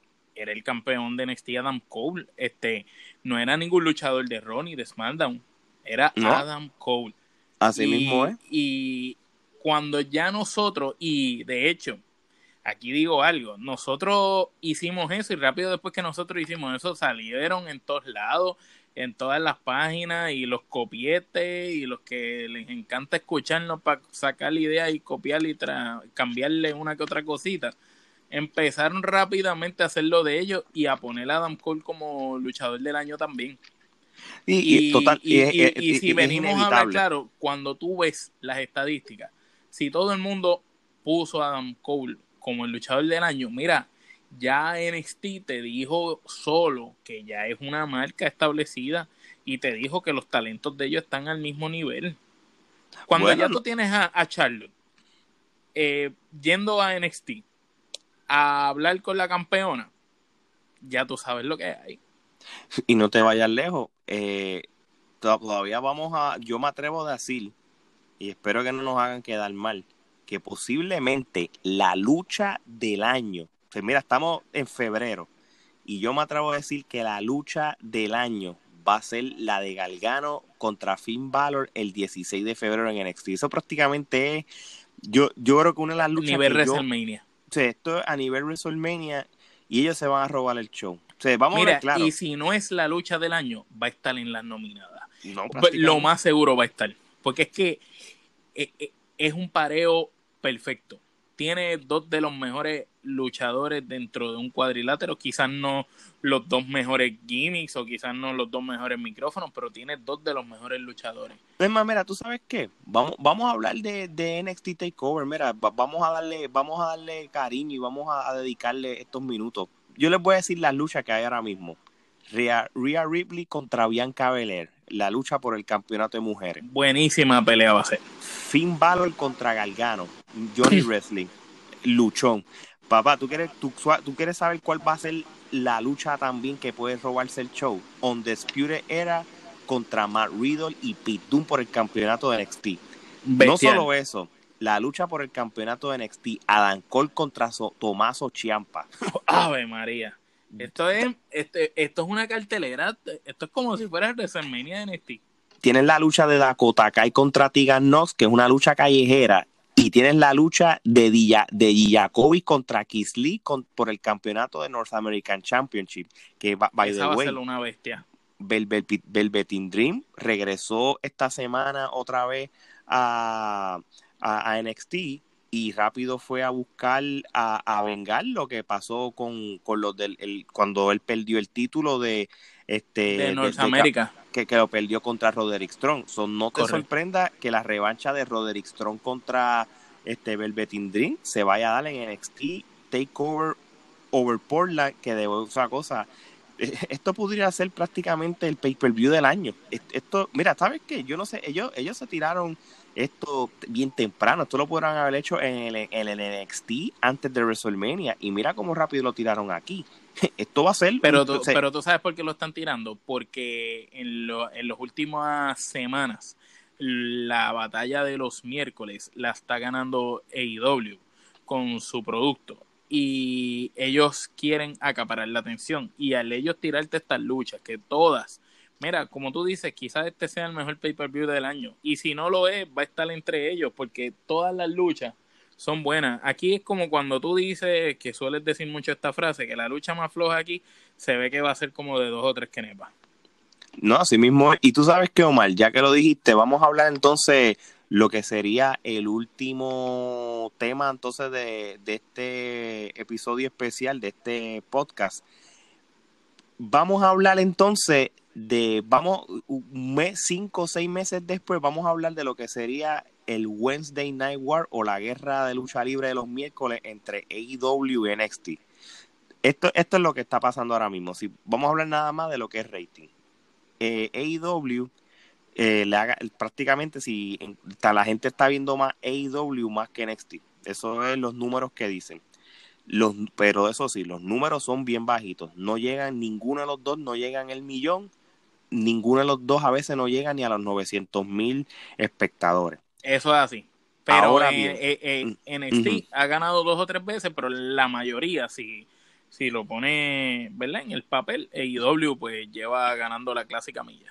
era el campeón de NXT Adam Cole. Este, no era ningún luchador de Ronnie de SmackDown, era Adam Cole. Así mismo es. Y cuando ya nosotros, y de hecho, aquí digo algo, nosotros hicimos eso y rápido después que nosotros hicimos eso salieron en todos lados, en todas las páginas y los copietes y los que les encanta escucharnos para sacar la idea y copiar y cambiarle una que otra cosita empezaron rápidamente a hacer lo de ellos y a poner a Adam Cole como luchador del año también. Y, si venimos a hablar, claro, cuando tú ves las estadísticas, si todo el mundo puso a Adam Cole como el luchador del año, mira, ya NXT te dijo solo que ya es una marca establecida y te dijo que los talentos de ellos están al mismo nivel. Cuando ya tú tienes a, Charlotte eh, yendo a NXT, a hablar con la campeona, ya tú sabes lo que hay. Y no te vayas lejos. Eh, todavía vamos a, yo me atrevo a decir, y espero que no nos hagan quedar mal, que posiblemente la lucha del año, pues mira, estamos en febrero, y yo me atrevo a decir que la lucha del año va a ser la de Galgano contra Finn Balor el 16 de febrero en NXT. Eso prácticamente es, yo, yo creo que una de las luchas... Nivel WrestleMania esto es a nivel WrestleMania y ellos se van a robar el show. vamos a ver, claro. Y si no es la lucha del año, va a estar en las nominadas. Pues, lo más seguro va a estar. Porque es que eh, eh, es un pareo perfecto. Tiene dos de los mejores luchadores dentro de un cuadrilátero, quizás no los dos mejores gimmicks o quizás no los dos mejores micrófonos, pero tiene dos de los mejores luchadores. Es más, mira, tú sabes qué, vamos, vamos a hablar de, de NXT Takeover, mira, vamos a darle, vamos a darle cariño y vamos a, dedicarle estos minutos. Yo les voy a decir la lucha que hay ahora mismo. Rhea, Ripley contra Bianca Belair, la lucha por el campeonato de mujeres. Buenísima pelea va a ser. Finn Balor contra Galgano, Johnny Wrestling, luchón. Papá, ¿tú quieres, tú, tú quieres saber cuál va a ser la lucha también que puede robarse el show. On Disputed era contra Matt Riddle y Pete Dunne por el campeonato de NXT. No solo eso, la lucha por el campeonato de NXT, Adam Cole contra Tomaso Chiampa. Ave María. Esto es, este, esto es una cartelera, esto es como si fuera el WrestleMania de NXT. Tienes la lucha de Dakota Kai contra Tegan Nox, que es una lucha callejera, y tienes la lucha de, Dilla, de contra Keith Lee por el campeonato de North American Championship, que by Esa the va way, a ser una bestia. Velvet, Dream regresó esta semana otra vez a, a, NXT y rápido fue a buscar a, a vengar lo que pasó con, con los del el, cuando él perdió el título de este de Norteamérica que, que, lo perdió contra Roderick Strong. no te sorprenda que la revancha de Roderick Strong contra este Velvet in Dream se vaya a dar en NXT Takeover over Portland, que de otra cosa esto podría ser prácticamente el pay-per-view del año. Esto, mira, ¿sabes qué? Yo no sé, ellos, ellos se tiraron esto bien temprano. Esto lo podrán haber hecho en el, en el NXT antes de WrestleMania. Y mira cómo rápido lo tiraron aquí. Esto va a ser. Pero tú, pero tú sabes por qué lo están tirando. Porque en, lo, en las últimas semanas, la batalla de los miércoles la está ganando AEW con su producto y ellos quieren acaparar la atención y al ellos tirarte estas luchas que todas mira como tú dices quizás este sea el mejor pay per view del año. Y si no lo es va a estar entre ellos porque todas las luchas son buenas. Aquí es como cuando tú dices que sueles decir mucho esta frase que la lucha más floja aquí se ve que va a ser como de dos o tres kenepas. No así mismo y tú sabes que Omar ya que lo dijiste vamos a hablar entonces lo que sería el último tema entonces de, este episodio especial, de este podcast. Vamos a hablar entonces de, vamos, un mes, cinco o seis meses después, vamos a hablar de lo que sería el Wednesday Night War o la guerra de lucha libre de los miércoles entre AEW y NXT. Esto, esto es lo que está pasando ahora mismo. Si vamos a hablar nada más de lo que es rating. Eh, AEW eh, le haga, prácticamente si la gente está viendo más AEW más que NXT. Eso es los números que dicen. Los, pero eso sí, los números son bien bajitos. No llegan, ninguno de los dos no llegan el millón. Ninguno de los dos a veces no llega ni a los 900 mil espectadores. Eso es así. Pero Ahora eh, eh, NXT ha ganado dos o tres veces, pero la mayoría, si, si lo pone ¿verdad? en el papel, AEW pues lleva ganando la clásica milla.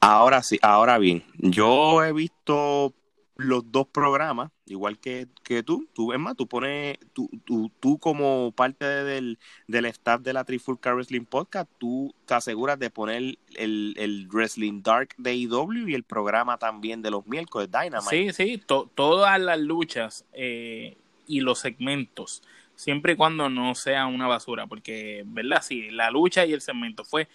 Ahora sí, ahora bien, yo he visto los dos programas, igual que, que tú, tú, es más, tú pones, tú, tú, tú como parte del, del staff de la Trifulca Wrestling Podcast, tú te aseguras de poner el, el Wrestling Dark de IW y el programa también de los miércoles Sí, Dynamite. sí, todas las luchas eh, y los segmentos, siempre y cuando no sea una basura, porque, ¿verdad? Sí, la lucha y el segmento fue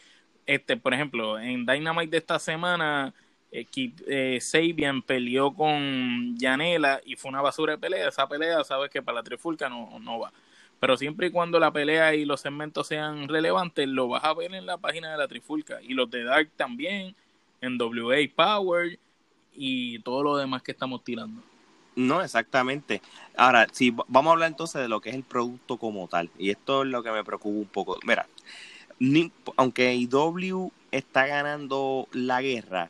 este, por ejemplo, en Dynamite de esta semana, eh, Sabian peleó con Yanela y fue una basura de pelea. Esa pelea, sabes que para la trifulca no, no va. Pero siempre y cuando la pelea y los segmentos sean relevantes, lo vas a ver en la página de la trifulca. Y los de Dark también, en WA Power y todo lo demás que estamos tirando. No, exactamente. Ahora, si vamos a hablar entonces de lo que es el producto como tal. Y esto es lo que me preocupa un poco. Mira, aunque IW está ganando la guerra,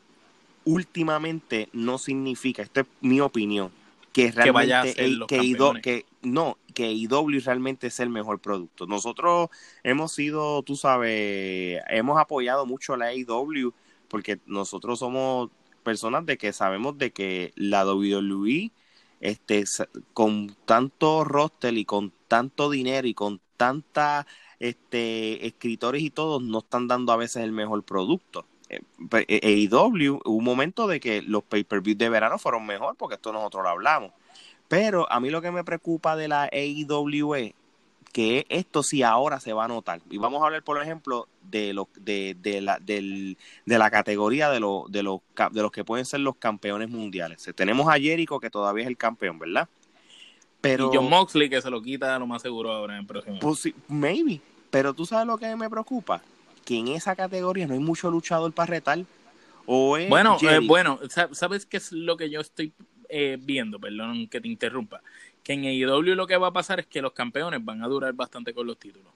últimamente no significa, esta es mi opinión, que realmente que, que, no, que IW realmente es el mejor producto. Nosotros hemos sido, tú sabes, hemos apoyado mucho a la IW porque nosotros somos personas de que sabemos de que la WWE este con tanto roster y con tanto dinero y con tanta este, escritores y todos no están dando a veces el mejor producto. Eh, AEW, hubo un momento de que los pay-per-views de verano fueron mejor, porque esto nosotros lo hablamos. Pero a mí lo que me preocupa de la AEW es que esto sí ahora se va a notar. Y vamos a hablar, por ejemplo, de, lo, de, de, la, de la categoría de, lo, de, los, de los que pueden ser los campeones mundiales. Tenemos a Jericho, que todavía es el campeón, ¿verdad? Pero, y John Moxley, que se lo quita lo más seguro ahora en el próximo. Pues, maybe. Pero tú sabes lo que me preocupa, que en esa categoría no hay mucho luchador para retar. O bueno, eh, bueno, ¿sabes qué es lo que yo estoy eh, viendo? Perdón que te interrumpa. Que en AEW lo que va a pasar es que los campeones van a durar bastante con los títulos.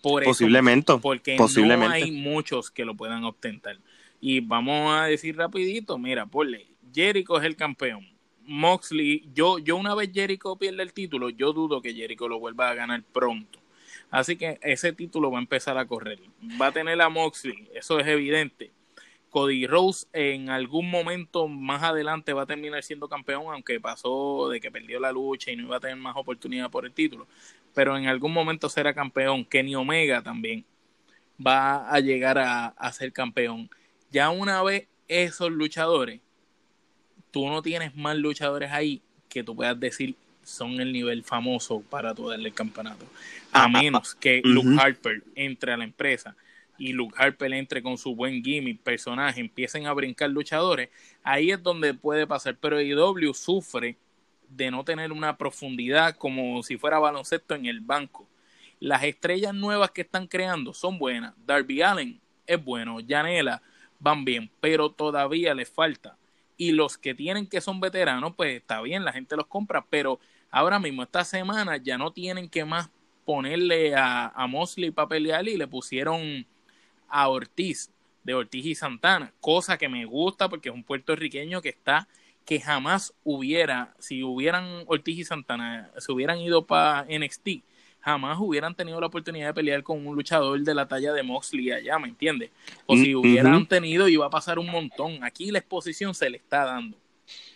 Por posiblemente. porque posiblemente. no hay muchos que lo puedan obtener. Y vamos a decir rapidito, mira, ponle, Jericho es el campeón, Moxley, yo, yo una vez Jericho pierde el título, yo dudo que Jericho lo vuelva a ganar pronto. Así que ese título va a empezar a correr. Va a tener a Moxley, eso es evidente. Cody Rose en algún momento más adelante va a terminar siendo campeón, aunque pasó de que perdió la lucha y no iba a tener más oportunidad por el título. Pero en algún momento será campeón. Kenny Omega también va a llegar a, a ser campeón. Ya una vez esos luchadores, tú no tienes más luchadores ahí que tú puedas decir son el nivel famoso para darle el campeonato. A ah, ah, menos que Luke Harper entre a la empresa y Luke Harper entre con su buen gimmick, personaje, empiecen a brincar luchadores, ahí es donde puede pasar. Pero IW sufre de no tener una profundidad como si fuera baloncesto en el banco. Las estrellas nuevas que están creando son buenas. Darby Allen es bueno, Janela van bien, pero todavía les falta. Y los que tienen que son veteranos, pues está bien, la gente los compra, pero ahora mismo, esta semana, ya no tienen que más ponerle a, a Mosley para pelear y le pusieron a Ortiz, de Ortiz y Santana, cosa que me gusta porque es un puertorriqueño que está, que jamás hubiera, si hubieran Ortiz y Santana, se hubieran ido para NXT, jamás hubieran tenido la oportunidad de pelear con un luchador de la talla de Moxley allá, ¿me entiendes? O si mm, hubieran tenido, iba a pasar un montón. Aquí la exposición se le está dando.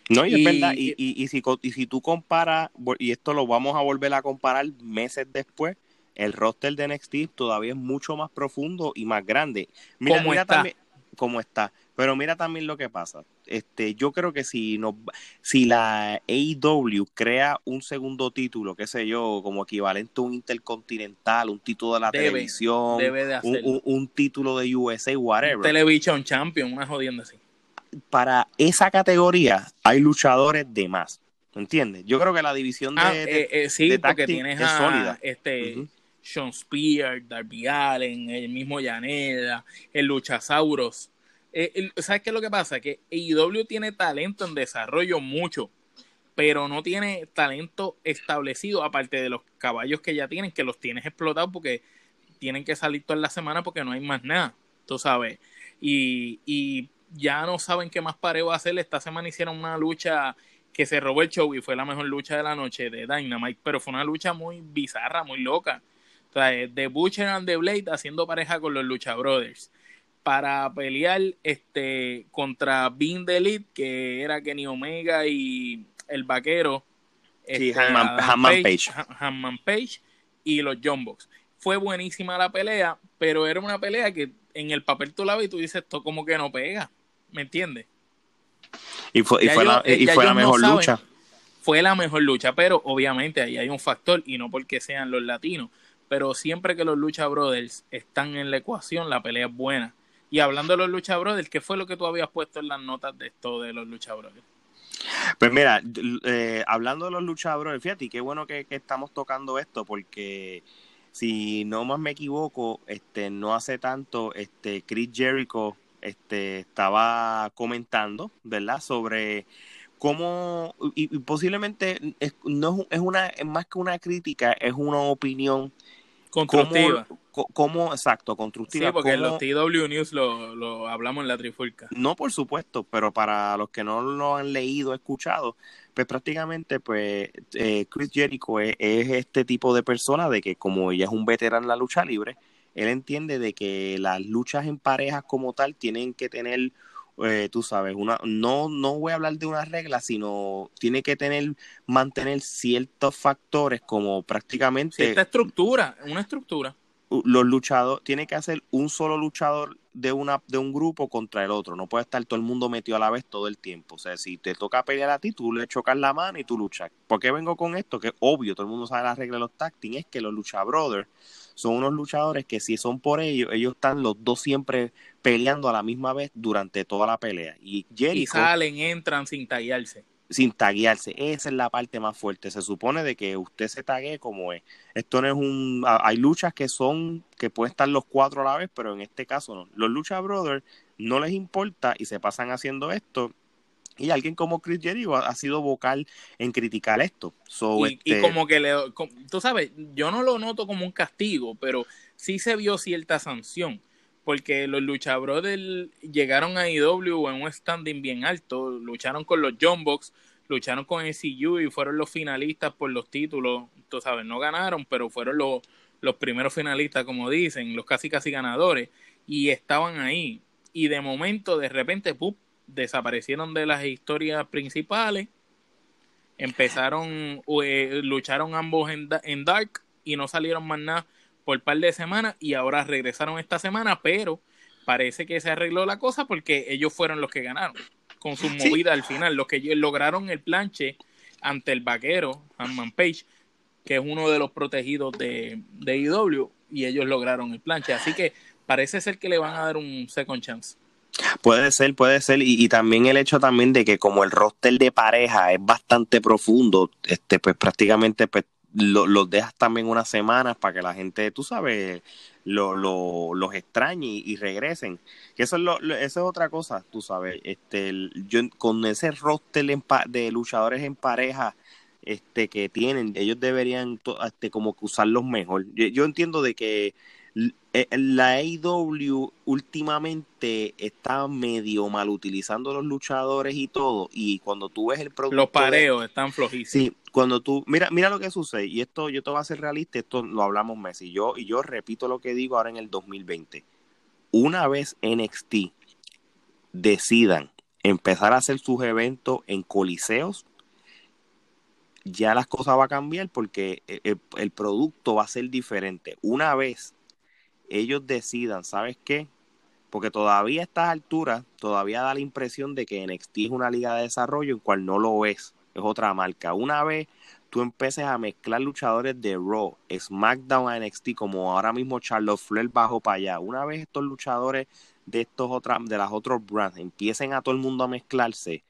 No, y, es verdad, y, y, y, si, y si tú comparas, y esto lo vamos a volver a comparar meses después, el roster de NXT todavía es mucho más profundo y más grande. Mira, ¿Cómo está? También, cómo está. Pero mira también lo que pasa. Este, yo creo que si no, si la AEW crea un segundo título, qué sé yo, como equivalente a un intercontinental, un título de la televisión, un, título de USA, whatever. Television Champion, una jodienda así. Para esa categoría hay luchadores de más. ¿Entiendes? Yo creo que la división de, ah, eh, eh, sí, porque tienes es sólida. Este, sean Spears, Darby Allen, el mismo Yaneda, el Luchasauros. Eh, ¿Sabes qué es lo que pasa? Que AEW tiene talento en desarrollo mucho, pero no tiene talento establecido, aparte de los caballos que ya tienen, que los tienes explotados porque tienen que salir toda la semana porque no hay más nada, tú sabes. Y, y ya no saben qué más pareo hacer. Esta semana hicieron una lucha que se robó el show y fue la mejor lucha de la noche de Dynamite, pero fue una lucha muy bizarra, muy loca sea, The Butcher and the Blade haciendo pareja con los Lucha Brothers para pelear este contra Bean the Elite, que era Kenny Omega y el vaquero. Sí, este, Hanman Page. Hanman Page y los John Fue buenísima la pelea, pero era una pelea que en el papel tú la ves y tú dices, esto como que no pega. ¿Me entiendes? Y fue, y fue la, y fue la mejor lucha. Fue la mejor lucha, pero obviamente ahí hay un factor y no porque sean los latinos pero siempre que los Lucha Brothers están en la ecuación, la pelea es buena. Y hablando de los Lucha Brothers, ¿qué fue lo que tú habías puesto en las notas de esto de los Lucha Brothers? Pues mira, eh, hablando de los Lucha Brothers, fíjate, qué bueno que, estamos tocando esto, porque si no más me equivoco, este, no hace tanto, este, Chris Jericho este, estaba comentando, ¿verdad? Sobre cómo, y, posiblemente es, no es, una, es más que una crítica, es una opinión Constructiva. ¿Cómo, exacto, constructiva? Sí, porque en los TW News lo, hablamos en la trifulca. No, por supuesto, pero para los que no lo han leído, escuchado, pues prácticamente, pues eh, Chris Jericho es, este tipo de persona de que como ella es un veterano en la lucha libre, él entiende de que las luchas en parejas como tal tienen que tener eh, tú sabes, una, no, no voy a hablar de una regla, sino tiene que tener, mantener ciertos factores como prácticamente... Esta estructura, una estructura. Los luchadores, tiene que hacer un solo luchador de, una, de un grupo contra el otro, no puede estar todo el mundo metido a la vez todo el tiempo. O sea, si te toca pelear a ti, tú le chocas la mano y tú luchas. ¿Por qué vengo con esto? Que obvio, todo el mundo sabe la regla de los tacting, es que los lucha brothers son unos luchadores que si son por ellos, ellos están los dos siempre peleando a la misma vez durante toda la pelea. Y, y salen, entran sin taguearse. Sin taguearse, esa es la parte más fuerte. Se supone de que usted se tague como es. Esto no es un. Hay luchas que son, que pueden estar los cuatro a la vez, pero en este caso no. Los Lucha Brothers no les importa y se pasan haciendo esto y alguien como Chris Jericho ha, sido vocal en criticar esto. y, este como que le, tú sabes, yo no lo noto como un castigo, pero sí se vio cierta sanción. Porque los Lucha Brothers llegaron a IW en un standing bien alto, lucharon con los John Box, lucharon con el CU y fueron los finalistas por los títulos, tú sabes, no ganaron, pero fueron los, los primeros finalistas, como dicen, los casi casi ganadores, y estaban ahí. Y de momento, de repente, ¡pup! Desaparecieron de las historias principales, empezaron, eh, lucharon ambos en, en Dark y no salieron más nada por un par de semanas y ahora regresaron esta semana, pero parece que se arregló la cosa porque ellos fueron los que ganaron con su movida al final, los que lograron el planche ante el vaquero, Hanman Page, que es uno de los protegidos de, de IW, y ellos lograron el planche. Así que parece ser que le van a dar un second chance. Puede ser, puede ser, y, también el hecho también de que como el roster de pareja es bastante profundo, este, pues prácticamente pues, los dejas también unas semanas para que la gente, tú sabes, lo, lo, los extrañe y, regresen. Que eso es, lo, eso es otra cosa, tú sabes. Este, yo, con ese roster de luchadores en pareja este, que tienen, ellos deberían este, como que usarlos mejor. Yo, entiendo de que la AEW últimamente está medio mal utilizando los luchadores y todo y cuando tú ves el producto los pareos están flojísimos. Sí cuando tú mira mira lo que sucede y esto yo te voy a ser realista esto lo hablamos Messi yo y yo repito lo que digo ahora en el 2020 una vez NXT decidan empezar a hacer sus eventos en coliseos ya las cosas va a cambiar porque el, el producto va a ser diferente. Una vez ellos decidan, ¿sabes qué? Porque todavía a estas alturas, todavía da la impresión de que NXT es una liga de desarrollo en cual no lo es, es otra marca. Una vez tú empieces a mezclar luchadores de Raw, SmackDown a NXT, como ahora mismo Charlotte Flair bajo para allá, una vez estos luchadores de estos otras, de las otros brands empiecen a todo el mundo a mezclarse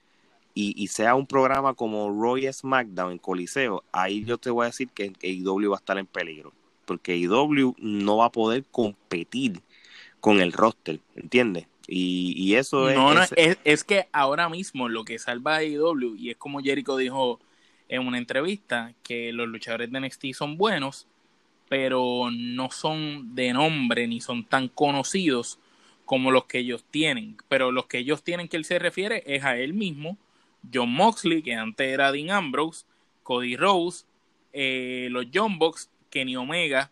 y, sea un programa como Raw y SmackDown en Coliseo, ahí yo te voy a decir que, que va a estar en peligro porque IW no va a poder competir con el roster, ¿entiendes? Y, eso es, no, es, es, que ahora mismo lo que salva a IW, y es como Jericho dijo en una entrevista, que los luchadores de NXT son buenos, pero no son de nombre ni son tan conocidos como los que ellos tienen. Pero los que ellos tienen que él se refiere es a él mismo, John Moxley, que antes era Dean Ambrose, Cody Rose, eh, los John Box Kenny Omega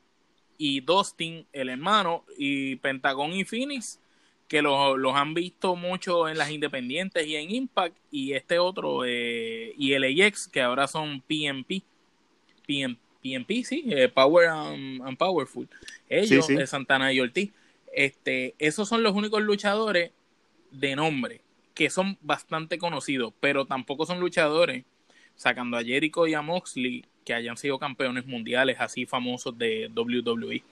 y Dustin, el hermano, y Pentagon y Phoenix, que los, han visto mucho en las independientes y en Impact, y este otro, eh, y LAX, que ahora son PMP. PMP, sí, eh, Power and, Powerful. Ellos, de Santana y Ortiz. Este, esos son los únicos luchadores de nombre que son bastante conocidos, pero tampoco son luchadores, sacando a Jericho y a Moxley, que hayan sido campeones mundiales así famosos de WWE.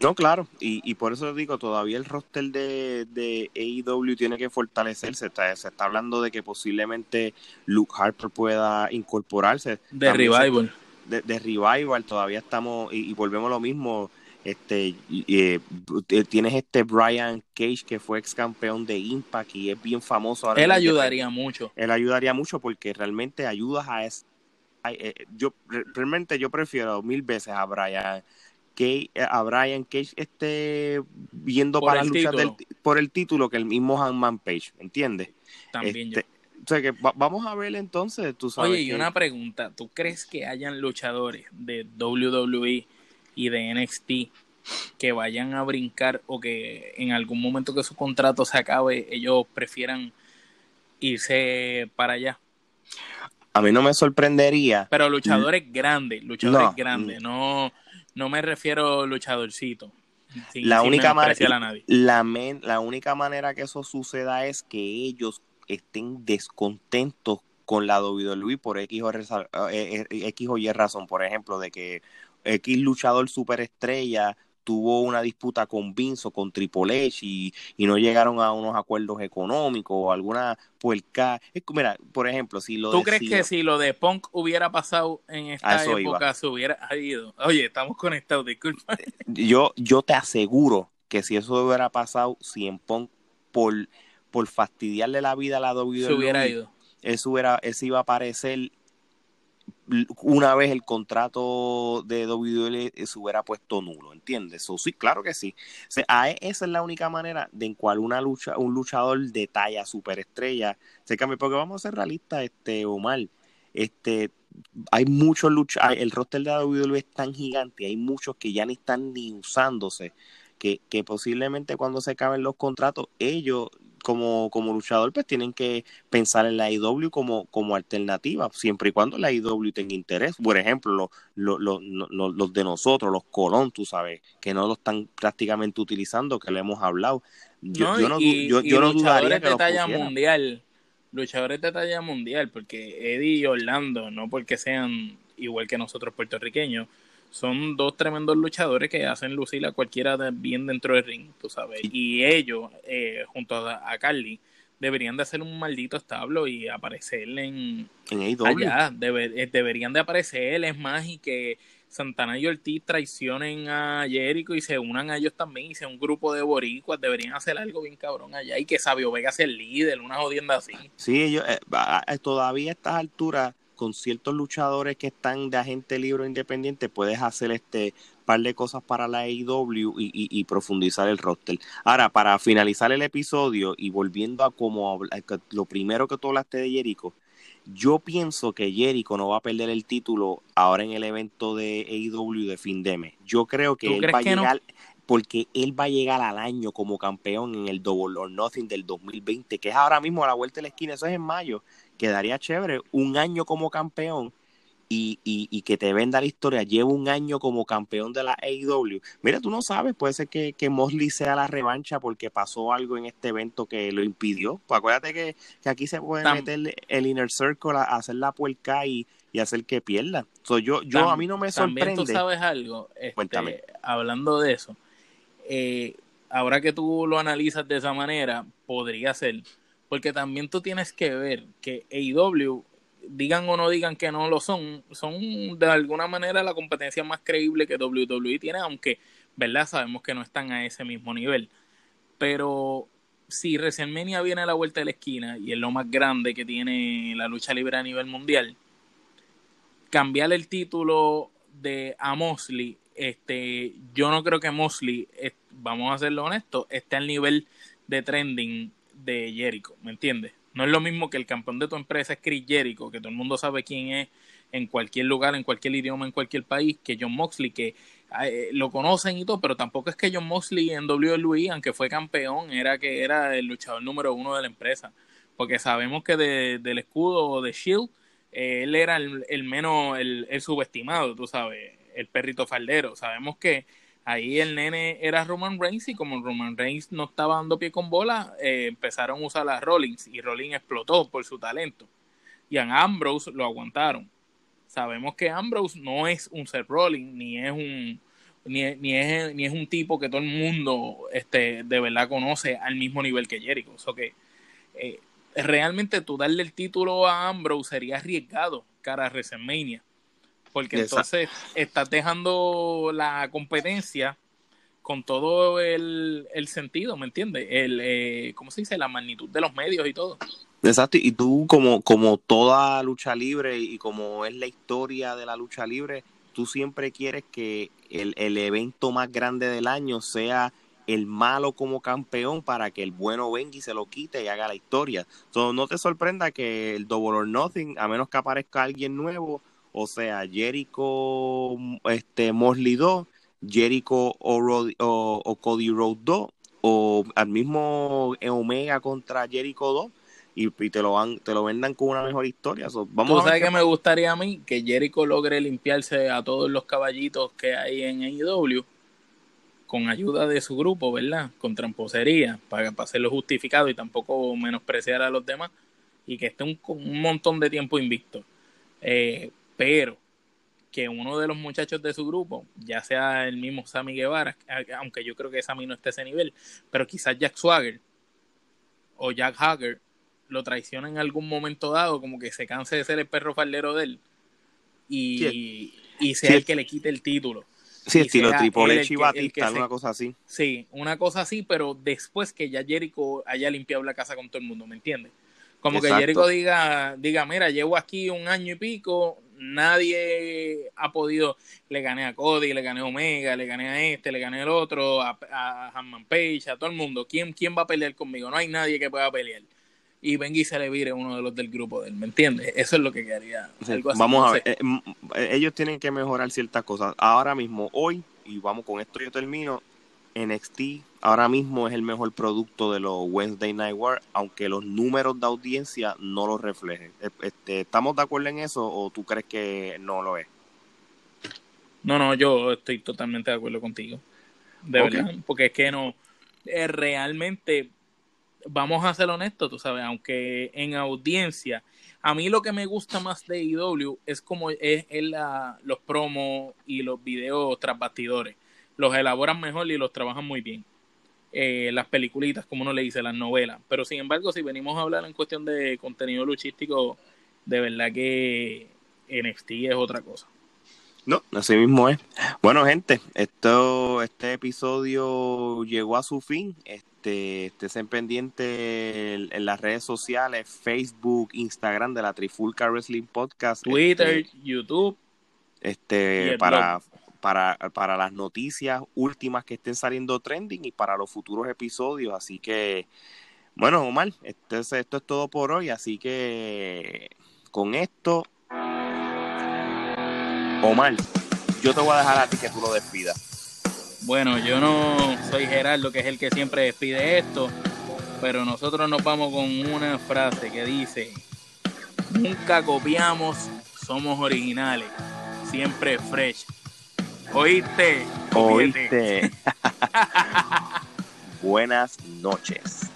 No, claro, y, y por eso digo, todavía el roster de, de AEW tiene que fortalecerse. Está, se está hablando de que posiblemente Luke Harper pueda incorporarse. De Revival. de, de, Revival, todavía estamos, y, volvemos a lo mismo. Este, eh, tienes este Brian Cage que fue ex campeón de Impact y es bien famoso. Ahora él ayudaría mucho. Él ayudaría mucho porque realmente ayudas a, eh, yo realmente yo prefiero mil veces a Brian que eh, a Brian Cage esté viendo para luchar por el título que el mismo Hanman Page, ¿entiendes? También este, O sea que vamos a ver entonces, tú sabes. Oye, y una pregunta, ¿tú crees que hayan luchadores de WWE y de NXT que vayan a brincar o que en algún momento que su contrato se acabe ellos prefieran irse para allá? A mí no me sorprendería. Pero luchadores grandes, luchadores grandes, no, no me refiero a luchadorcito. la, única manera, la, la única manera que eso suceda es que ellos estén descontentos con la WWE por X o, eh, eh, X o Y razón, por ejemplo, de que X luchador superestrella tuvo una disputa con Vince o con Triple H y, no llegaron a unos acuerdos económicos o alguna puerca. Mira, por ejemplo, si lo ¿Tú crees que si lo de Punk hubiera pasado en esta época, se hubiera ido? Oye, estamos conectados, disculpa. Yo, yo te aseguro que si eso hubiera pasado, si en Punk por, por fastidiarle la vida a la WWE, se hubiera ido. Eso, hubiera, eso iba a aparecer una vez el contrato de WWE se hubiera puesto nulo, ¿entiendes? Sí, claro que sí. E, esa es la única manera de en cual una lucha, un luchador de talla superestrella se cambia, porque vamos a ser realistas, este Omar, este, hay muchos luchadores, el roster de WWE es tan gigante, hay muchos que ya ni están ni usándose, que, que posiblemente cuando se acaben los contratos, ellos como, como luchador, pues tienen que pensar en la IW como, como alternativa, siempre y cuando la IW tenga interés. Por ejemplo, los, los, de nosotros, los Colón, tú sabes, que no lo están prácticamente utilizando, que le hemos hablado. Yo no, yo, yo, no dudaría que de talla mundial, luchadores de talla mundial, porque Eddie y Orlando, no porque sean igual que nosotros puertorriqueños, son dos tremendos luchadores que hacen lucir a cualquiera bien dentro del ring, tú sabes. Y ellos, eh, junto a, Carly, deberían de hacer un maldito establo y aparecer en, en allá. Eh, deberían de aparecer, es más, y que Santana y Ortiz traicionen a Jericho y se unan a ellos también y sea un grupo de boricuas. Deberían hacer algo bien cabrón allá y que Sabio Vega sea el líder, una jodienda así. Sí, ellos, eh, todavía a estas alturas con ciertos luchadores que están de agente libre independiente, puedes hacer este par de cosas para la AEW y, profundizar el roster. Ahora, para finalizar el episodio y volviendo a como lo primero que tú hablaste de Jericho, yo pienso que Jericho no va a perder el título ahora en el evento de AEW de fin de mes. Yo creo que él va a llegar, porque él va a llegar al año como campeón en el Double or Nothing del 2020, que es ahora mismo a la vuelta de la esquina, eso es en mayo quedaría chévere un año como campeón y, y, que te venda la historia. Llevo un año como campeón de la AEW. Mira, tú no sabes, puede ser que, que Mosley sea la revancha porque pasó algo en este evento que lo impidió. Pues acuérdate que, aquí se puede meter el Inner Circle a, hacer la puerca y, y hacer que pierda. So, yo, yo a mí no me sorprende. También tú sabes algo, este, hablando de eso, eh, ahora que tú lo analizas de esa manera, podría ser porque también tú tienes que ver que AEW, digan o no digan que no lo son, son de alguna manera la competencia más creíble que WWE tiene, aunque, ¿verdad? Sabemos que no están a ese mismo nivel. Pero si WrestleMania viene a la vuelta de la esquina y es lo más grande que tiene la lucha libre a nivel mundial, cambiar el título de a Mosley, este, yo no creo que Mosley, vamos a serlo honestos, esté al nivel de trending de Jericho, ¿me entiendes? No es lo mismo que el campeón de tu empresa es Chris Jericho, que todo el mundo sabe quién es en cualquier lugar, en cualquier idioma, en cualquier país, que John Moxley, que eh, lo conocen y todo, pero tampoco es que John Moxley en WWE, aunque fue campeón, era que era el luchador número uno de la empresa. Porque sabemos que del escudo de Shield, eh, él era el, menos, el, el subestimado, tú sabes, el perrito faldero. Sabemos que Ahí el nene era Roman Reigns y como Roman Reigns no estaba dando pie con bola, eh, empezaron a usar a Rollins y Rollins explotó por su talento. Y a Ambrose lo aguantaron. Sabemos que Ambrose no es un Seth Rollins, ni es un, ni, es, ni es un tipo que todo el mundo este, de verdad conoce al mismo nivel que Jericho. O que eh, realmente tú darle el título a Ambrose sería arriesgado cara a WrestleMania porque entonces estás dejando la competencia con todo el, sentido, ¿me entiendes? El, eh, ¿Cómo se dice? La magnitud de los medios y todo. Exacto, y tú como, como toda lucha libre y como es la historia de la lucha libre, tú siempre quieres que el, el evento más grande del año sea el malo como campeón para que el bueno venga y se lo quite y haga la historia. Entonces, no te sorprenda que el Double or Nothing, a menos que aparezca alguien nuevo, o sea, Jericho este, Mosley 2, Jericho o, Cody Rhodes 2, o al mismo Omega contra Jericho 2, y, te lo van, te lo vendan con una mejor historia. vamos ¿Tú sabes que me gustaría a mí? Que Jericho logre limpiarse a todos los caballitos que hay en AEW con ayuda de su grupo, ¿verdad? Con tramposería, para, para hacerlo justificado y tampoco menospreciar a los demás, y que esté un, un montón de tiempo invicto. Eh, pero que uno de los muchachos de su grupo, ya sea el mismo Sammy Guevara, aunque yo creo que Sammy no esté a ese nivel, pero quizás Jack Swagger o Jack Hager lo traiciona en algún momento dado, como que se canse de ser el perro faldero de él y, sea el que le quite el título. Sí, estilo Triple H y Batista, una cosa así. Sí, una cosa así, pero después que ya Jericho haya limpiado la casa con todo el mundo, ¿me entiendes? Como que Jericho diga, diga, mira, llevo aquí un año y pico, nadie ha podido, le gané a Cody, le gané a Omega, le gané a este, le gané al otro, a, a Hanman Page, a todo el mundo. ¿Quién, ¿Quién va a pelear conmigo? No hay nadie que pueda pelear. y venga y se le vire uno de los del grupo de él, ¿me entiendes? Eso es lo que quería. Vamos a ver, eh, eh, ellos tienen que mejorar ciertas cosas. Ahora mismo, hoy, y vamos con esto yo termino, NXT ahora mismo es el mejor producto de los Wednesday Night War, aunque los números de audiencia no lo reflejen. E, este, ¿Estamos de acuerdo en eso o tú crees que no lo es? No, no, yo estoy totalmente de acuerdo contigo. De verdad, porque es que no, eh, realmente vamos a ser honestos, tú sabes, aunque en audiencia, a mí lo que me gusta más de IW es como es, la, los promos y los videos tras bastidores. Los elaboran mejor y los trabajan muy bien. Eh, las peliculitas, como uno le dice, las novelas. Pero sin embargo, si venimos a hablar en cuestión de contenido luchístico, de verdad que NXT es otra cosa. No, así mismo es. Bueno, gente, esto, este episodio llegó a su fin. Este, estén pendiente en, las redes sociales, Facebook, Instagram de la Trifulca Wrestling Podcast, Twitter, este, YouTube, este, para, para, para las noticias últimas que estén saliendo trending y para los futuros episodios. Así que, bueno, Omar, esto esto es todo por hoy. Así que con esto Omar, yo te voy a dejar a ti que tú lo despidas. Bueno, yo no soy Gerardo, que es el que siempre despide esto, pero nosotros nos vamos con una frase que dice, nunca copiamos, somos originales, siempre fresh. ¿Oíste? Oíste. Buenas noches.